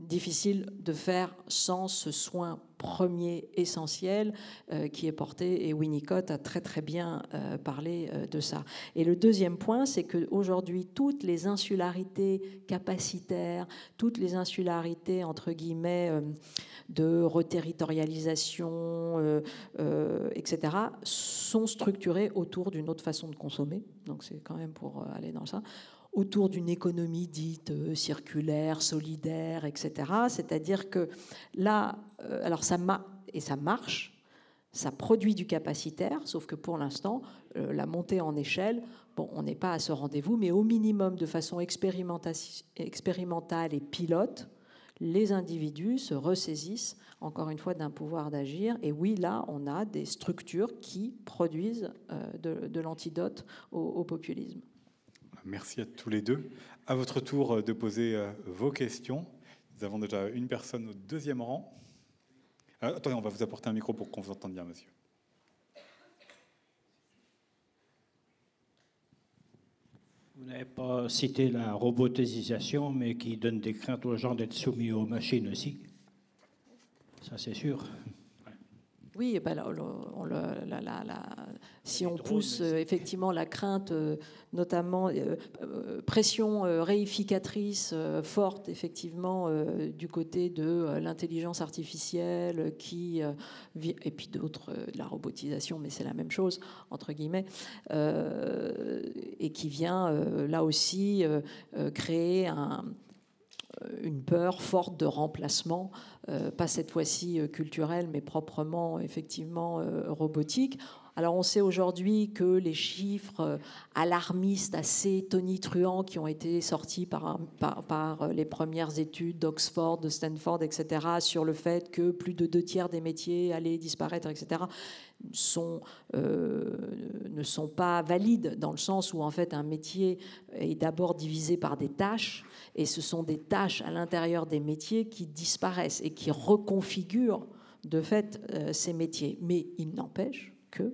S4: difficile de faire sans ce soin premier essentiel euh, qui est porté, et Winnicott a très très bien euh, parlé euh, de ça. Et le deuxième point, c'est qu'aujourd'hui, toutes les insularités capacitaires, toutes les insularités, entre guillemets, de reterritorialisation, etc., sont structurées autour d'une autre façon de consommer. Donc c'est quand même pour aller dans ça autour d'une économie dite euh, circulaire, solidaire, etc. C'est-à-dire que là, euh, alors ça et ça marche, ça produit du capacitaire, sauf que pour l'instant, euh, la montée en échelle, bon, on n'est pas à ce rendez-vous, mais au minimum de façon expérimentale et pilote, les individus se ressaisissent encore une fois d'un pouvoir d'agir. Et oui, là, on a des structures qui produisent de, l'antidote au populisme.
S2: Merci à tous les deux. À votre tour euh, de poser euh, vos questions. Nous avons déjà une personne au deuxième rang. Euh, attendez, on va vous apporter un micro pour qu'on vous entende bien, monsieur.
S5: Vous n'avez pas cité la robotisation, mais qui donne des craintes aux gens d'être soumis aux machines aussi. Ça, c'est sûr.
S4: Oui, ben si on pousse euh, effectivement la crainte, euh, notamment euh, pression réificatrice forte, effectivement, du côté de l'intelligence artificielle, qui et puis d'autres, de la robotisation, mais c'est la même chose entre guillemets, et qui vient là aussi créer un une peur forte de remplacement, euh, pas cette fois-ci euh, culturel, mais proprement effectivement euh, robotique. Alors on sait aujourd'hui que les chiffres alarmistes assez tonitruants qui ont été sortis par, par, les premières études d'Oxford, de Stanford, etc., sur le fait que plus de deux tiers des métiers allaient disparaître, etc., euh, ne sont pas valides dans le sens où en fait un métier est d'abord divisé par des tâches et ce sont des tâches à l'intérieur des métiers qui disparaissent et qui reconfigurent de fait euh, ces métiers. Mais il n'empêche que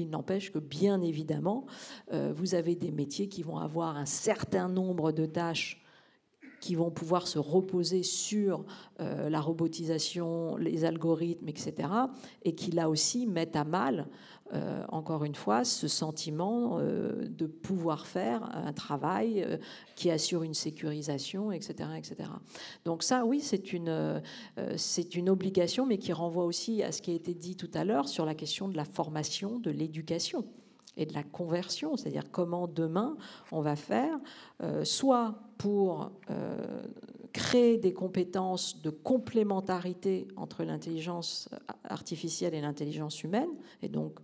S4: il n'empêche que, bien évidemment, euh, vous avez des métiers qui vont avoir un certain nombre de tâches qui vont pouvoir se reposer sur euh, la robotisation, les algorithmes, etc., et qui là aussi mettent à mal euh, encore une fois, ce sentiment euh, de pouvoir faire un travail euh, qui assure une sécurisation, etc. etc. Donc ça, oui, c'est une, c'est une obligation, mais qui renvoie aussi à ce qui a été dit tout à l'heure sur la question de la formation, de l'éducation et de la conversion, c'est-à-dire comment demain on va faire, soit pour créer des compétences de complémentarité entre l'intelligence artificielle et l'intelligence humaine, et donc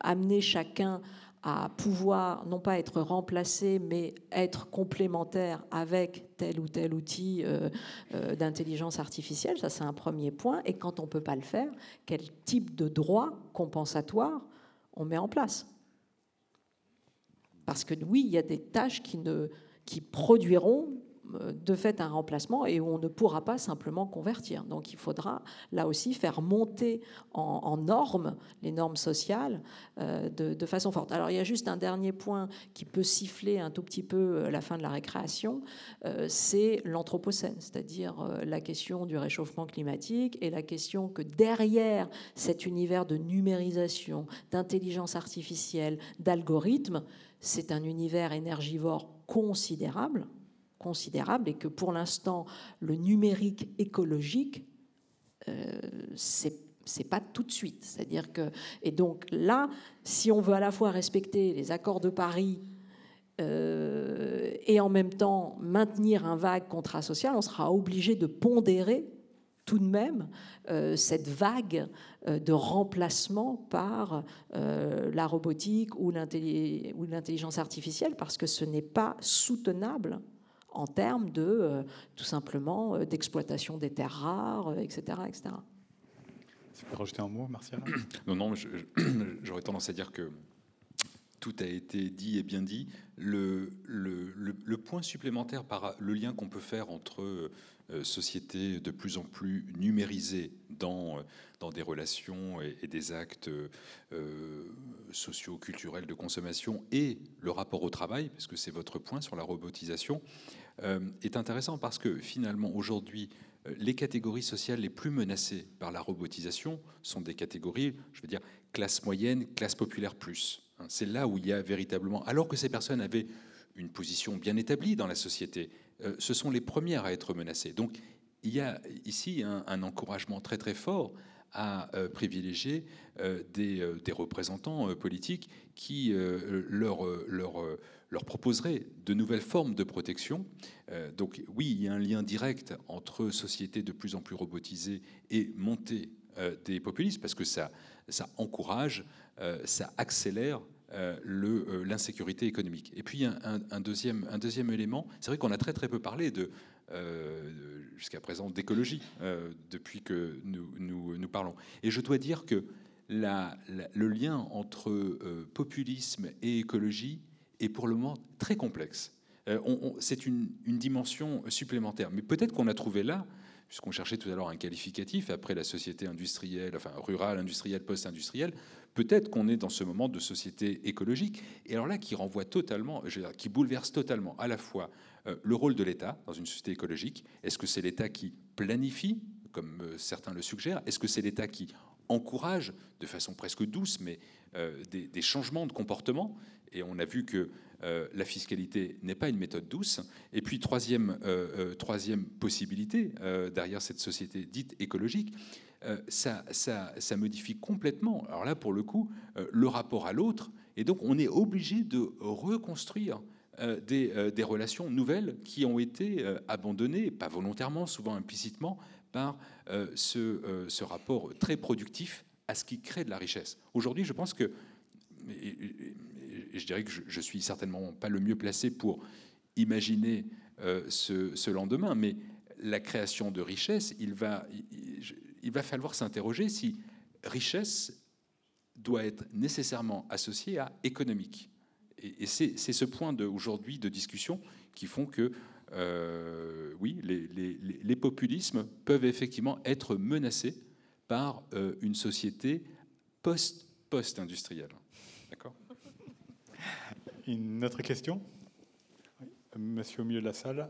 S4: amener chacun à pouvoir non pas être remplacé, mais être complémentaire avec tel ou tel outil euh, euh, d'intelligence artificielle. Ça, c'est un premier point. Et quand on ne peut pas le faire, quel type de droit compensatoire on met en place? Parce que oui, il y a des tâches qui, ne, qui produiront de fait un remplacement et où on ne pourra pas simplement convertir. Donc il faudra là aussi faire monter en, normes les normes sociales euh, de, façon forte. Alors il y a juste un dernier point qui peut siffler un tout petit peu euh, la fin de la récréation, euh, c'est l'anthropocène, c'est-à-dire la question du réchauffement climatique et la question que derrière cet univers de numérisation, d'intelligence artificielle, d'algorithmes, c'est un univers énergivore considérable considérable et que pour l'instant, le numérique écologique, euh, c'est pas tout de suite. C'est-à-dire que et donc là, si on veut à la fois respecter les accords de Paris euh, et en même temps maintenir un vague contrat social, on sera obligé de pondérer tout de même euh, cette vague euh, de remplacement par la robotique ou l'intelligence artificielle parce que ce n'est pas soutenable en termes de euh, tout simplement euh, d'exploitation des terres rares, etc. Euh, etc.
S2: Tu peux rajouter un mot, Martial [COUGHS]
S3: Non, non, j'aurais tendance à dire que tout a été dit et bien dit. Le, le, le, point supplémentaire par le lien qu'on peut faire entre sociétés de plus en plus numérisées dans, dans des relations et, des actes euh, socio-culturels de consommation et le rapport au travail, parce que c'est votre point sur la robotisation, euh, est intéressant parce que finalement, aujourd'hui, euh, les catégories sociales les plus menacées par la robotisation sont des catégories, je veux dire, classe moyenne, classe populaire plus. Hein, c'est là où il y a véritablement, alors que ces personnes avaient une position bien établie dans la société, euh, ce sont les premières à être menacées. Donc il y a ici un, encouragement très très fort à privilégier des, des, représentants politiques qui leur, proposerait de nouvelles formes de protection. Euh, donc oui, il y a un lien direct entre sociétés de plus en plus robotisées et montée euh, des populistes, parce que ça, encourage, euh, ça accélère l'insécurité économique. Et puis un, un, deuxième, un deuxième élément, c'est vrai qu'on a très très peu parlé de, jusqu'à présent d'écologie depuis que nous, nous, parlons. Et je dois dire que la, le lien entre populisme et écologie est pour le moment très complexe. Euh, c'est une, dimension supplémentaire. Mais peut-être qu'on a trouvé là, puisqu'on cherchait tout à l'heure un qualificatif après la société industrielle, enfin rurale, industrielle, post-industrielle, peut-être qu'on est dans ce moment de société écologique. Et alors là, qui renvoie totalement, qui bouleverse totalement à la fois euh, le rôle de l'État dans une société écologique. Est-ce que c'est l'État qui planifie, comme euh, certains le suggèrent Est-ce que c'est l'État qui encourage de façon presque douce, mais des, des, changements de comportement? Et on a vu que euh, la fiscalité n'est pas une méthode douce. Et puis, troisième, euh, euh, troisième possibilité, derrière cette société dite écologique, ça, ça, ça, modifie complètement, alors là, pour le coup, le rapport à l'autre. Et donc, on est obligé de reconstruire des, des, relations nouvelles qui ont été abandonnées, pas volontairement, souvent implicitement, par ce, ce rapport très productif à ce qui crée de la richesse. Aujourd'hui, je pense que, je dirais que je, je, suis certainement pas le mieux placé pour imaginer euh, ce, lendemain, mais la création de richesse, il va, falloir s'interroger si richesse doit être nécessairement associée à économique. Et, c'est ce point aujourd'hui de discussion qui font que, euh, oui, les, populismes peuvent effectivement être menacés par euh, une société post-industrielle. D'accord?
S2: Une autre question? Monsieur au milieu de la salle.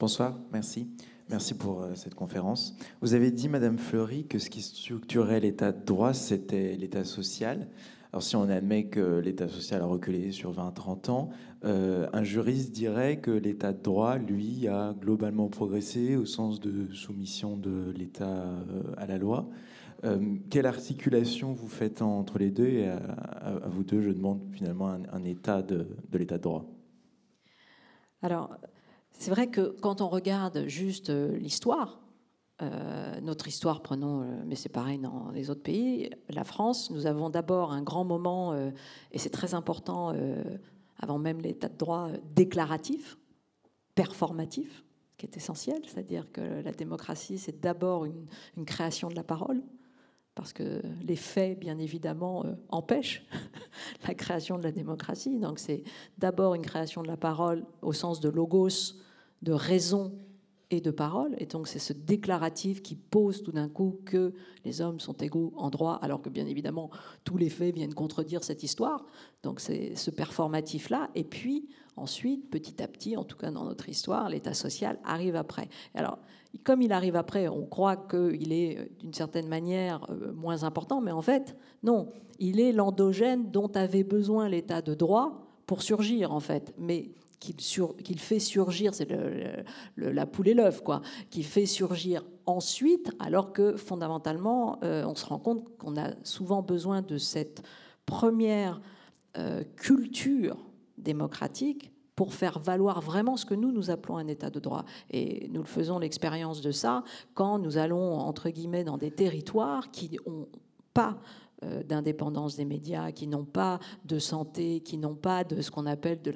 S6: Bonsoir, merci. Merci pour euh, cette conférence. Vous avez dit, Madame Fleury, que ce qui structurait l'état de droit, c'était l'état social. Alors si on admet que l'état social a reculé sur 20-30 ans, euh, un juriste dirait que l'état de droit, lui, a globalement progressé au sens de soumission de l'état euh, à la loi. quelle articulation vous faites entre les deux Et à, vous deux, je demande finalement un, état de, l'état de droit.
S4: Alors, c'est vrai que quand on regarde juste euh, l'histoire, euh, notre histoire, prenons, euh, mais c'est pareil dans les autres pays, la France, nous avons d'abord un grand moment, et c'est très important, avant même l'état de droit, déclaratif, performatif, qui est essentiel, c'est-à-dire que la démocratie, c'est d'abord une, création de la parole, parce que les faits, bien évidemment, empêchent [LAUGHS] la création de la démocratie. Donc c'est d'abord une création de la parole au sens de logos, de raison et de parole. Et donc c'est ce déclaratif qui pose tout d'un coup que les hommes sont égaux en droit, alors que bien évidemment tous les faits viennent contredire cette histoire. Donc c'est ce performatif-là. Et puis ensuite, petit à petit, en tout cas dans notre histoire, l'État social arrive après. Alors comme il arrive après, on croit qu'il est euh, d'une certaine manière euh, moins important, mais en fait, non, il est l'endogène dont avait besoin l'État de droit pour surgir, en fait. Mais qu'il fait surgir, c'est la poule et l'œuf, quoi, qui fait surgir ensuite, alors que fondamentalement, euh, on se rend compte qu'on a souvent besoin de cette première euh, culture démocratique pour faire valoir vraiment ce que nous, nous appelons un état de droit. Et nous faisons l'expérience de ça quand nous allons, entre guillemets, dans des territoires qui n'ont pas d'indépendance des médias, qui n'ont pas de santé, qui n'ont pas de ce qu'on appelle de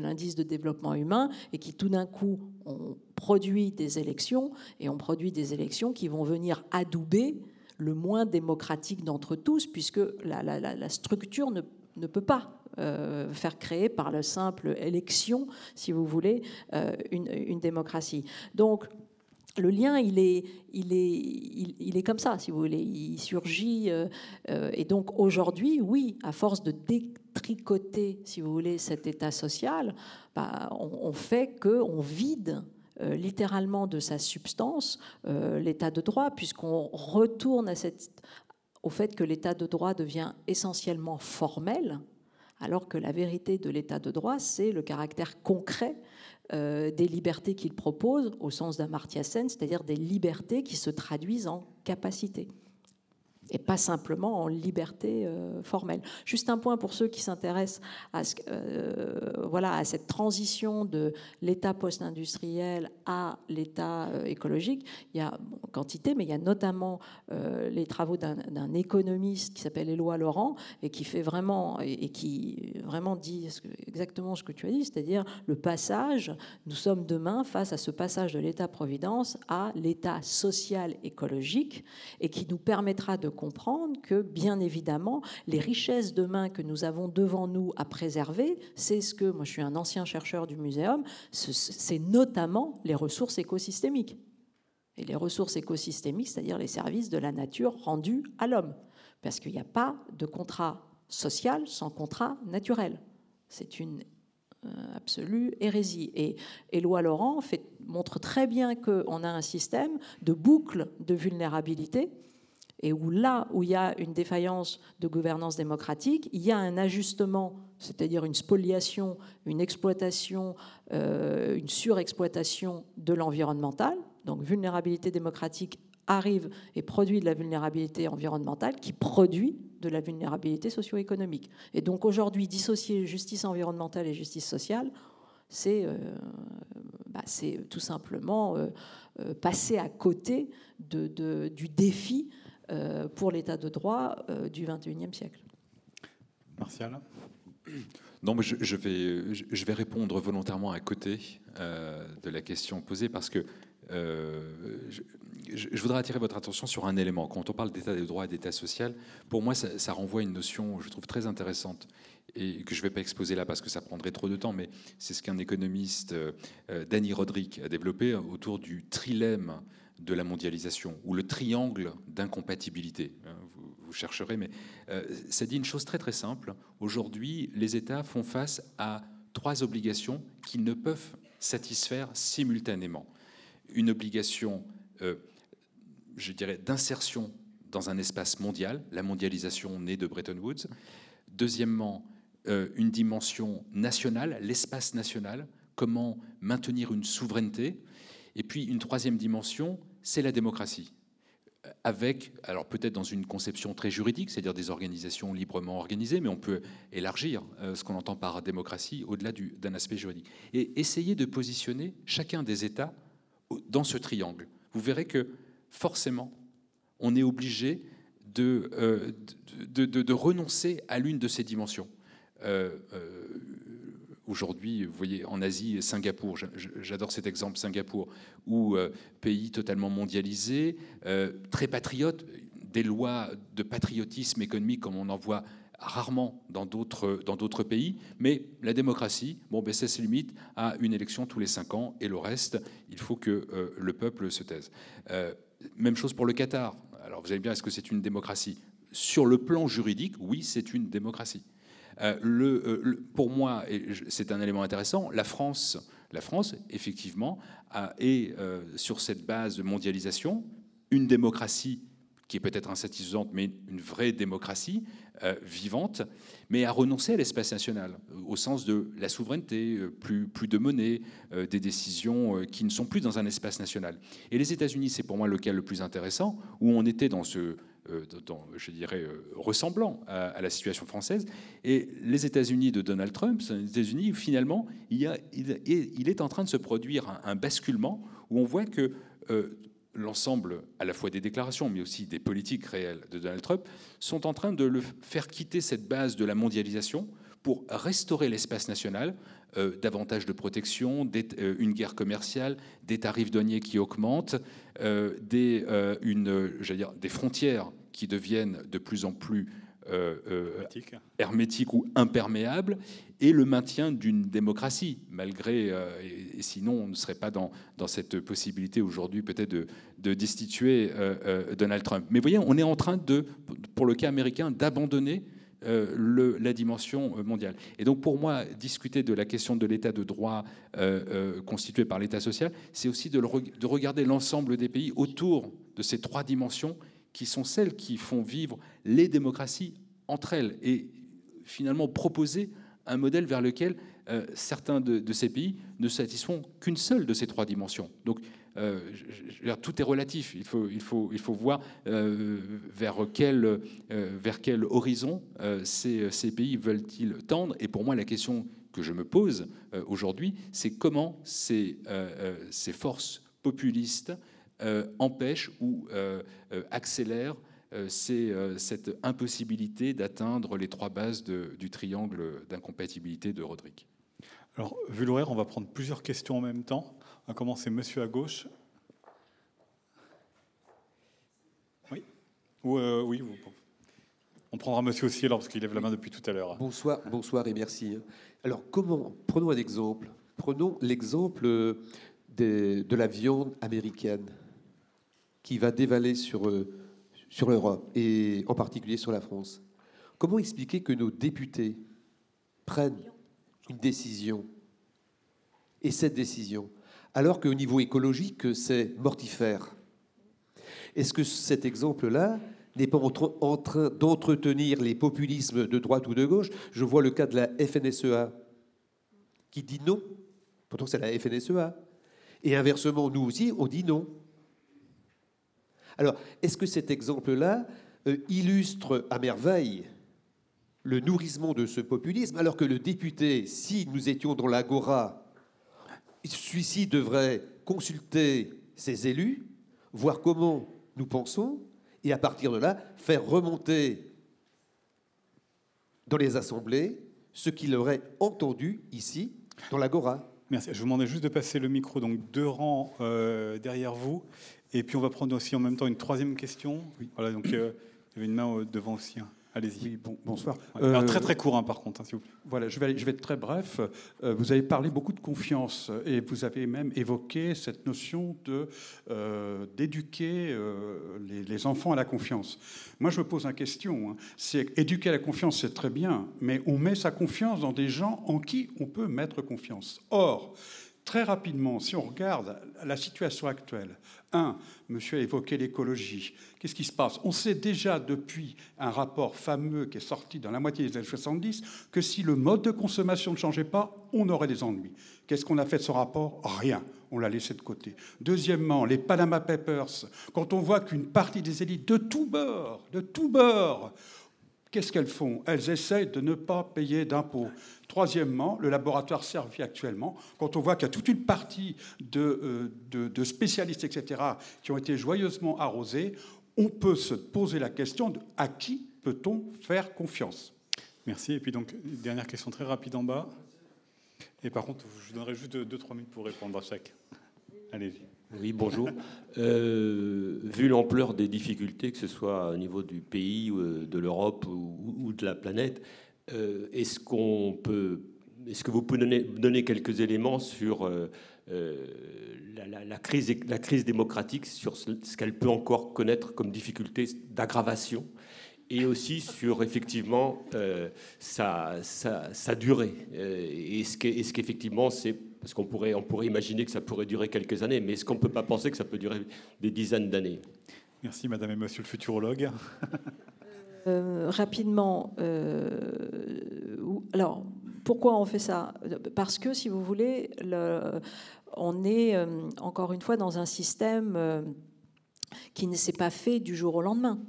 S4: l'indice de développement humain, et qui tout d'un coup ont produit des élections, et ont produit des élections qui vont venir adouber le moins démocratique d'entre tous, puisque la, structure ne, peut pas euh, faire créer par la simple élection, si vous voulez, euh, une, une, démocratie. Donc, le lien, il est, il, est, il, est comme ça, si vous voulez. Il surgit. Euh, euh, et donc aujourd'hui, oui, à force de détricoter, si vous voulez, cet état social, bah, on, fait qu'on vide euh, littéralement de sa substance l'état de droit, puisqu'on retourne au fait que l'état de droit devient essentiellement formel, alors que la vérité de l'état de droit, c'est le caractère concret euh, des libertés qu'il propose au sens d'Amartya Sen, c'est-à-dire des libertés qui se traduisent en capacité et pas simplement en liberté euh, formelle. Juste un point pour ceux qui s'intéressent à, euh, voilà, à cette transition de l'état post-industriel à l'état euh, écologique. Il y a quantité, mais il y a notamment les travaux d'un économiste qui s'appelle Éloi Laurent et qui fait vraiment et, qui vraiment dit exactement ce que tu as dit, c'est-à-dire le passage. Nous sommes demain face à ce passage de l'état-providence à l'état social écologique et qui nous permettra de comprendre que, bien évidemment, les richesses demain que nous avons devant nous à préserver, c'est ce que, moi je suis un ancien chercheur du muséum, c'est notamment les ressources écosystémiques. Et les ressources écosystémiques, c'est-à-dire les services de la nature rendus à l'homme. Parce qu'il n'y a pas de contrat social sans contrat naturel. C'est une euh, absolue hérésie. Et Éloi Laurent montre très bien qu'on a un système de boucle de vulnérabilité et où là où il y a une défaillance de gouvernance démocratique, il y a un ajustement, c'est-à-dire une spoliation, une exploitation, euh, une surexploitation de l'environnemental. Donc vulnérabilité démocratique arrive et produit de la vulnérabilité environnementale qui produit de la vulnérabilité socio-économique. Et donc aujourd'hui, dissocier justice environnementale et justice sociale, c'est bah, tout simplement passer à côté de, du défi pour l'état de droit du XXIe siècle.
S2: Martial
S3: non, mais je, vais, répondre volontairement à côté de la question posée parce que je, voudrais attirer votre attention sur un élément. Quand on parle d'état de droit et d'état social, pour moi, ça, renvoie à une notion, je trouve, très intéressante et que je ne vais pas exposer là parce que ça prendrait trop de temps, mais c'est ce qu'un économiste, euh, Danny Roderick, a développé autour du trilemme de la mondialisation, ou le triangle d'incompatibilité. Hein, vous, chercherez, mais euh, ça dit une chose très très simple. Aujourd'hui, les États font face à trois obligations qu'ils ne peuvent satisfaire simultanément. Une obligation euh, je dirais, d'insertion dans un espace mondial, la mondialisation née de Bretton Woods. Deuxièmement, euh, une dimension nationale, l'espace national, comment maintenir une souveraineté. Et puis une troisième dimension, c'est la démocratie. Avec, alors peut-être dans une conception très juridique, c'est-à-dire des organisations librement organisées, mais on peut élargir euh, ce qu'on entend par démocratie au-delà d'un aspect juridique. Et essayer de positionner chacun des États dans ce triangle. Vous verrez que forcément, on est obligé de, euh, de, renoncer à l'une de ces dimensions. Euh, aujourd'hui, vous voyez, en Asie, Singapour, j'adore cet exemple, Singapour, où pays totalement mondialisé, très patriote, des lois de patriotisme économique comme on en voit rarement dans d'autres pays, mais la démocratie, bon, ben ça se limite à une élection tous les cinq ans et le reste, il faut que le peuple se taise. Même chose pour le Qatar. Alors vous allez bien, est-ce que c'est une démocratie? Sur le plan juridique, oui, c'est une démocratie. Euh, le, pour moi, c'est un élément intéressant, la France, la France effectivement, a, est euh, sur cette base de mondialisation une démocratie qui est peut-être insatisfaisante, mais une vraie démocratie euh, vivante, mais à renoncer à l'espace national, euh, au sens de la souveraineté, euh, plus, plus de monnaie, des décisions qui ne sont plus dans un espace national. Et les États-Unis, c'est pour moi le cas le plus intéressant, où on était dans ce, dans, je dirais, ressemblant à, la situation française. Et les États-Unis de Donald Trump, les États-Unis, finalement, il, il, est en train de se produire un, basculement où on voit que l'ensemble à la fois des déclarations, mais aussi des politiques réelles de Donald Trump, sont en train de le faire quitter cette base de la mondialisation pour restaurer l'espace national, euh, davantage de protection, euh, une guerre commerciale, des tarifs douaniers qui augmentent, euh, des, une, dire, des frontières qui deviennent de plus en plus euh, euh, hermétique ou imperméable, et le maintien d'une démocratie, malgré, euh, et, sinon on ne serait pas dans, dans cette possibilité aujourd'hui peut-être de, de, destituer Donald Trump. Mais vous voyez, on est en train de, pour le cas américain, d'abandonner le, la dimension mondiale. Et donc pour moi, discuter de la question de l'état de droit constitué par l'état social, c'est aussi de, de regarder l'ensemble des pays autour de ces trois dimensions qui sont celles qui font vivre les démocraties entre elles et finalement proposer un modèle vers lequel euh, certains de, ces pays ne satisfont qu'une seule de ces trois dimensions. Donc, euh, tout est relatif. Il faut, voir euh, vers, quel, vers quel horizon ces, pays veulent-ils tendre. Et pour moi, la question que je me pose aujourd'hui, c'est comment ces, ces forces populistes euh, empêche ou euh, euh, accélère c'est cette impossibilité d'atteindre les trois bases du triangle d'incompatibilité de Roderick.
S2: Alors, vu l'horaire, on va prendre plusieurs questions en même temps. Va commencer monsieur à gauche. Oui Oui, on prendra monsieur aussi alors parce qu'il lève la main depuis tout à l'heure.
S7: Bonsoir, bonsoir et merci. Alors, comment Prenons un exemple. Prenons l'exemple de la viande américaine qui va dévaler euh, sur l'Europe et en particulier sur la France. Comment expliquer que nos députés prennent une décision et cette décision, alors qu'au niveau écologique, c'est mortifère Est-ce que cet exemple-là n'est pas en train d'entretenir les populismes de droite ou de gauche? Je vois le cas de la FNSEA qui dit non, pourtant c'est la FNSEA. Et inversement, nous aussi, on dit non. Alors, est-ce que cet exemple-là euh, illustre à merveille le nourrissement de ce populisme, alors que le député, si nous étions dans l'agora celui-ci devrait consulter ses élus, voir comment nous pensons, et à partir de là, faire remonter dans les assemblées ce qu'il aurait entendu ici, dans l'Agora.
S2: Merci. Je vous demandais juste de passer le micro, donc deux rangs euh, derrière vous. Et puis on va prendre aussi en même temps une troisième question. Oui. Voilà, donc euh, il y avait une main euh, devant aussi. Hein. Allez-y.
S8: Oui, bon, bonsoir.
S2: Euh, très très court hein, par contre, hein, vous.
S8: Voilà, je vais, je vais être très bref. Euh, vous avez parlé beaucoup de confiance et vous avez même évoqué cette notion de euh, d'éduquer les, les, enfants à la confiance. Moi, je me pose une question. Hein. C'est éduquer à la confiance, c'est très bien, mais on met sa confiance dans des gens en qui on peut mettre confiance. Or, très rapidement, si on regarde la situation actuelle, un, monsieur a évoqué l'écologie. Qu'est-ce qui se passe? On sait déjà depuis un rapport fameux qui est sorti dans la moitié des années 70 que si le mode de consommation ne changeait pas, on aurait des ennuis. Qu'est-ce qu'on a fait de ce rapport? Rien. On l'a laissé de côté. Deuxièmement, les Panama Papers. Quand on voit qu'une partie des élites de tous bords, de tous bords, qu'est-ce qu'elles font? Elles essayent de ne pas payer d'impôts. Troisièmement, le laboratoire servi actuellement, quand on voit qu'il y a toute une partie de, euh, spécialistes, etc., qui ont été joyeusement arrosés, on peut se poser la question de à qui peut-on faire confiance?
S2: Merci. Et puis donc, dernière question très rapide en bas. Et par contre, je vous donnerai juste 2-3 minutes pour répondre à chaque. Allez-y.
S9: Oui, bonjour. Euh, vu l'ampleur des difficultés, que ce soit au niveau du pays, de l'Europe ou, de la planète, euh, est-ce qu'on peut, est-ce que vous pouvez donner, donner quelques éléments sur euh, euh, la, crise, la crise démocratique, sur ce, qu'elle peut encore connaître comme difficulté d'aggravation, et aussi sur effectivement euh, sa, sa, durée. est-ce qu'effectivement c'est parce qu'on pourrait, on pourrait imaginer que ça pourrait durer quelques années, mais est-ce qu'on ne peut pas penser que ça peut durer des dizaines d'années?
S2: Merci, Madame et Monsieur le futurologue.
S4: Euh, rapidement, euh, alors pourquoi on fait ça? Parce que, si vous voulez, le, on est euh, encore une fois dans un système euh, qui ne s'est pas fait du jour au lendemain.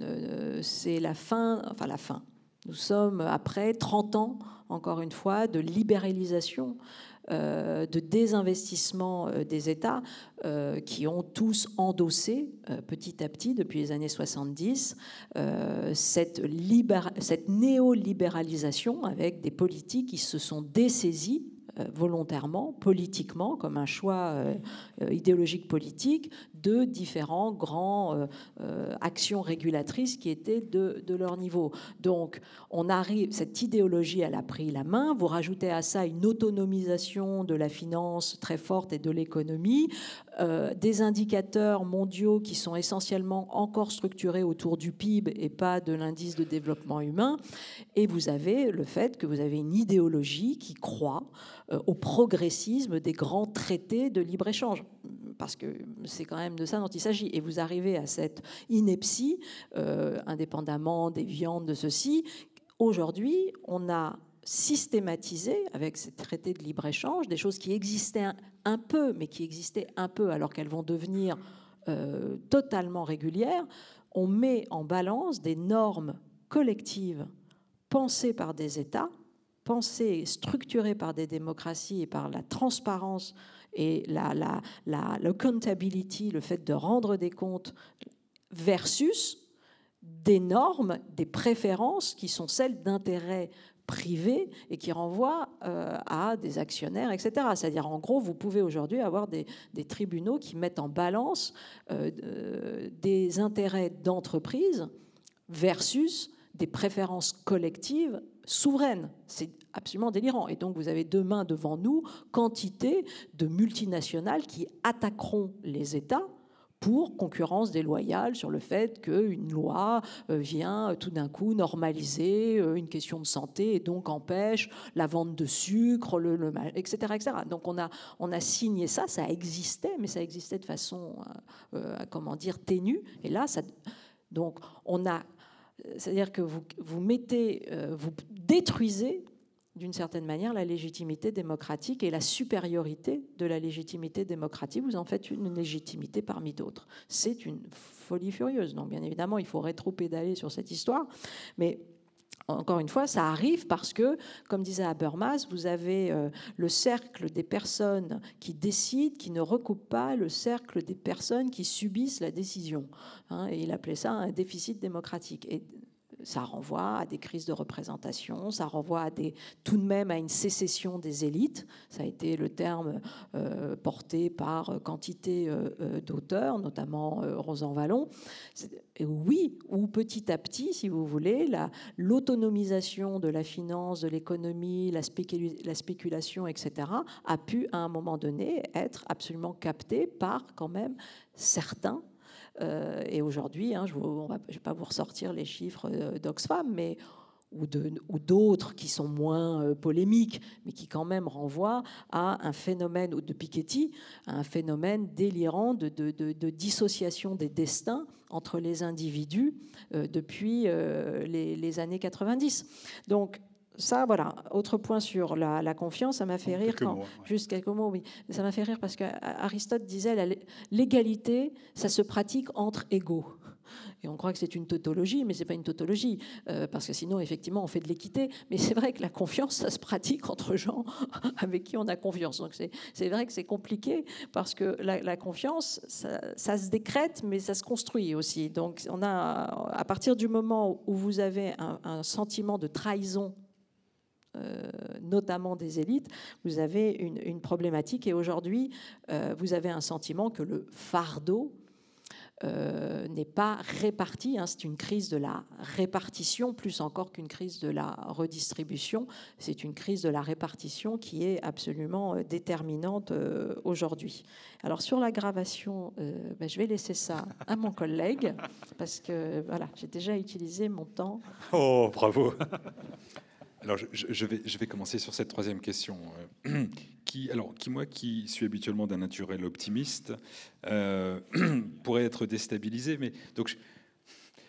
S4: Euh, c'est la fin, enfin la fin. Nous sommes après 30 ans, encore une fois, de libéralisation euh, de désinvestissement euh, des États euh, qui ont tous endossé petit à petit depuis les années 70 cette, cette néolibéralisation avec des politiques qui se sont dessaisies volontairement, politiquement, comme un choix idéologique politique, de différents grands euh, euh, actions régulatrices qui étaient de, leur niveau. Donc, on arrive, cette idéologie, elle a pris la main. Vous rajoutez à ça une autonomisation de la finance très forte et de l'économie, euh, des indicateurs mondiaux qui sont essentiellement encore structurés autour du PIB et pas de l'indice de développement humain. Et vous avez le fait que vous avez une idéologie qui croit au progressisme des grands traités de libre-échange parce que c'est quand même de ça dont il s'agit. Et vous arrivez à cette ineptie, euh, indépendamment des viandes, de ceci. Aujourd'hui, on a systématisé avec ces traités de libre-échange des choses qui existaient un, peu, mais qui existaient un peu alors qu'elles vont devenir euh, totalement régulières. On met en balance des normes collectives pensées par des États, pensées, structurées par des démocraties et par la transparence et la, la, la, l'accountability, le fait de rendre des comptes, versus des normes, des préférences qui sont celles d'intérêts privés et qui renvoient euh, à des actionnaires, etc. C'est-à-dire, en gros, vous pouvez aujourd'hui avoir des, tribunaux qui mettent en balance euh, des intérêts d'entreprise versus des préférences collectives souveraines. C'est absolument délirant. Et donc vous avez demain devant nous quantité de multinationales qui attaqueront les États pour concurrence déloyale sur le fait qu'une loi euh, vient euh, tout d'un coup normaliser euh, une question de santé et donc empêche la vente de sucre, le, etc., etc. Donc on a, on a signé ça, ça existait, mais ça existait de façon, comment dire, ténue. Et là, donc on a, c'est-à-dire que vous, mettez, vous détruisez d'une certaine manière la légitimité démocratique et la supériorité de la légitimité démocratique. Vous en faites une légitimité parmi d'autres. C'est une folie furieuse. Donc bien évidemment, il faut rétro-pédaler sur cette histoire. Mais encore une fois, ça arrive parce que, comme disait Habermas, vous avez euh, le cercle des personnes qui décident, qui ne recoupent pas le cercle des personnes qui subissent la décision. Hein, et il appelait ça un déficit démocratique. Ça renvoie à des crises de représentation, ça renvoie à des, tout de même à une sécession des élites. Ça a été le terme euh, porté par quantité euh, euh, d'auteurs, notamment Rosan Vallon. oui, ou petit à petit, si vous voulez, l'autonomisation de la finance, de l'économie, la, la spéculation, etc., a pu à un moment donné être absolument captée par quand même certains euh, et aujourd'hui, hein, je ne vais pas vous ressortir les chiffres euh, d'Oxfam, mais ou d'autres qui sont moins euh, polémiques, mais qui quand même renvoient à un phénomène, de Piketty, à un phénomène délirant de, de, dissociation des destins entre les individus depuis les, les, années 90. Donc, ça, voilà. Autre point sur la, confiance, ça m'a fait rire quand. Juste quelques mots, oui. Ça m'a fait rire parce qu'Aristote disait l'égalité, ça se pratique entre égaux. Et on croit que c'est une tautologie, mais c'est pas une tautologie, euh, parce que sinon, effectivement, on fait de l'équité. Mais c'est vrai que la confiance, ça se pratique entre gens [LAUGHS] avec qui on a confiance. Donc c'est vrai que c'est compliqué, parce que la, confiance, ça, se décrète, mais ça se construit aussi. Donc on a, à partir du moment où vous avez un, un sentiment de trahison notamment des élites, vous avez une, problématique. Et aujourd'hui, euh, vous avez un sentiment que le fardeau euh, n'est pas réparti. Hein. C'est une crise de la répartition, plus encore qu'une crise de la redistribution. C'est une crise de la répartition qui est absolument déterminante aujourd'hui. Alors sur l'aggravation, ben, je vais laisser ça à mon collègue, parce que voilà, j'ai déjà utilisé mon temps.
S3: Oh, bravo alors, je, vais, je vais commencer sur cette troisième question, euh, [CLEARS THROAT] qui, alors, qui, moi, qui suis habituellement d'un naturel optimiste, euh, [CLEARS THROAT] pourrait être déstabilisé. Mais donc,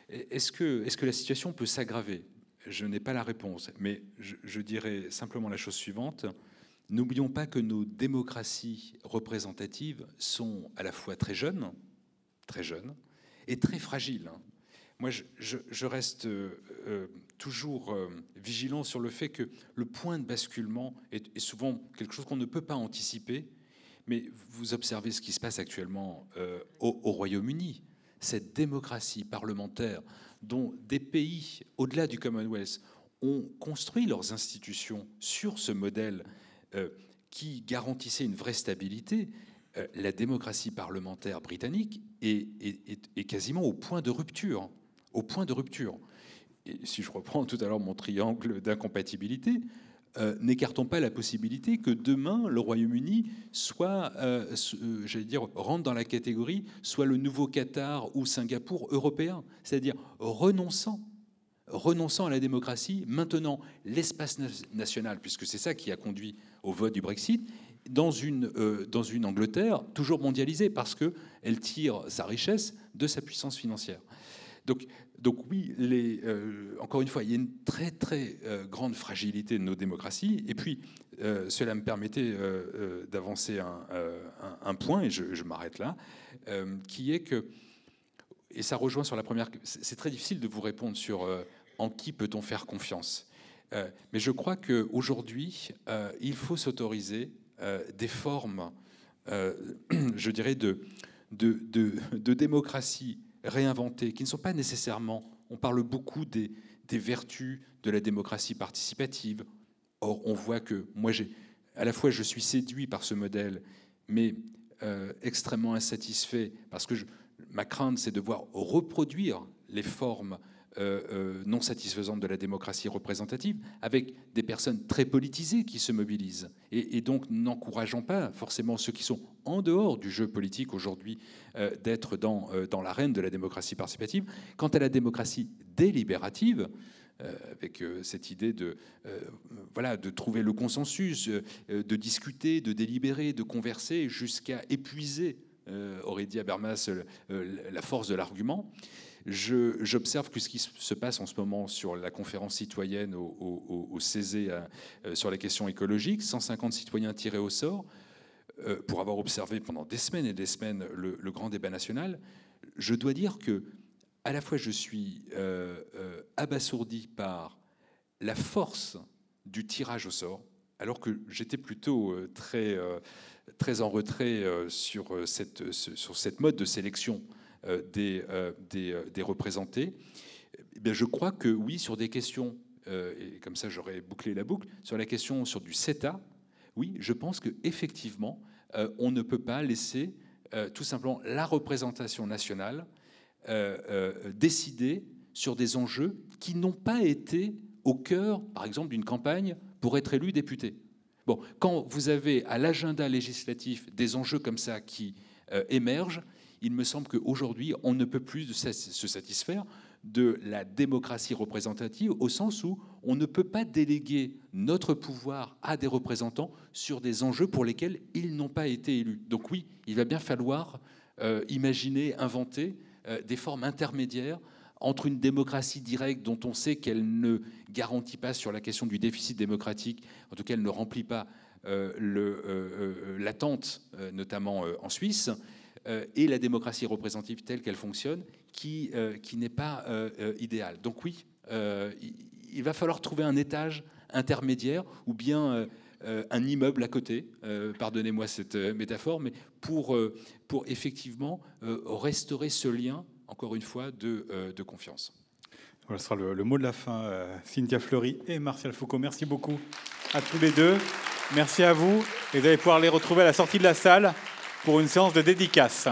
S3: est-ce que, est que la situation peut s'aggraver? Je n'ai pas la réponse, mais je, dirais simplement la chose suivante. N'oublions pas que nos démocraties représentatives sont à la fois très jeunes, très jeunes, et très fragiles. Moi, je, reste euh, toujours euh, vigilant sur le fait que le point de basculement est, souvent quelque chose qu'on ne peut pas anticiper. Mais vous observez ce qui se passe actuellement euh, au, au Royaume-Uni, cette démocratie parlementaire dont des pays au-delà du Commonwealth ont construit leurs institutions sur ce modèle qui garantissait une vraie stabilité, la démocratie parlementaire britannique est, est, quasiment au point de rupture au point de rupture. Et si je reprends tout à l'heure mon triangle d'incompatibilité, euh, n'écartons pas la possibilité que demain le Royaume-Uni soit, euh, euh, j'allais dire, rentre dans la catégorie, soit le nouveau Qatar ou Singapour européen, c'est-à-dire renonçant, renonçant à la démocratie, maintenant l'espace national, puisque c'est ça qui a conduit au vote du Brexit, dans une, dans une Angleterre toujours mondialisée, parce qu'elle tire sa richesse de sa puissance financière. Donc, donc oui, euh, encore une fois, il y a une très très euh, grande fragilité de nos démocraties. Et puis, euh, cela me permettait d'avancer un, point, et je, m'arrête là, qui est que, et ça rejoint sur la première, c'est très difficile de vous répondre sur en qui peut-on faire confiance. mais je crois qu'aujourd'hui, il faut s'autoriser des formes, [CLEARS THROAT] je dirais, de démocratie réinventer, qui ne sont pas nécessairement, on parle beaucoup des, vertus de la démocratie participative. Or, on voit que moi, j'ai, à la fois, je suis séduit par ce modèle, mais euh, extrêmement insatisfait, parce que ma crainte, c'est de voir reproduire les formes non satisfaisante de la démocratie représentative, avec des personnes très politisées qui se mobilisent, et, donc n'encourageant pas forcément ceux qui sont en dehors du jeu politique aujourd'hui euh, d'être dans, dans l'arène de la démocratie participative. Quant à la démocratie délibérative, avec cette idée de, voilà, de trouver le consensus, de discuter, de délibérer, de converser, jusqu'à épuiser, aurait dit Habermas, la force de l'argument. J'observe que ce qui se passe en ce moment sur la conférence citoyenne au, au, CESE euh, sur les questions écologiques, 150 citoyens tirés au sort, euh, pour avoir observé pendant des semaines et des semaines le, grand débat national, je dois dire que à la fois je suis euh, abasourdi par la force du tirage au sort, alors que j'étais plutôt très, très en retrait sur cette, sur cette mode de sélection des, des, des représentés, eh bien, je crois que oui, sur des questions, et comme ça j'aurais bouclé la boucle, sur la question sur du CETA, oui, je pense qu'effectivement, on ne peut pas laisser tout simplement la représentation nationale décider sur des enjeux qui n'ont pas été au cœur, par exemple, d'une campagne pour être élu député. Bon, quand vous avez à l'agenda législatif des enjeux comme ça qui euh, émergent, il me semble qu'aujourd'hui, on ne peut plus se satisfaire de la démocratie représentative au sens où on ne peut pas déléguer notre pouvoir à des représentants sur des enjeux pour lesquels ils n'ont pas été élus. Donc oui, il va bien falloir euh, imaginer, inventer euh, des formes intermédiaires entre une démocratie directe dont on sait qu'elle ne garantit pas sur la question du déficit démocratique, en tout cas elle ne remplit pas euh, l'attente, notamment en Suisse, et la démocratie représentative telle qu'elle fonctionne, qui, qui n'est pas idéale. Donc oui, il va falloir trouver un étage intermédiaire ou bien un immeuble à côté, pardonnez-moi cette métaphore, mais pour, pour effectivement restaurer ce lien encore une fois, de, euh, de confiance.
S2: Voilà, ce sera le, mot de la fin. Euh, Cynthia Fleury et Martial Foucault, merci beaucoup à tous les deux. Merci à vous. Et vous allez pouvoir les retrouver à la sortie de la salle pour une séance de dédicace.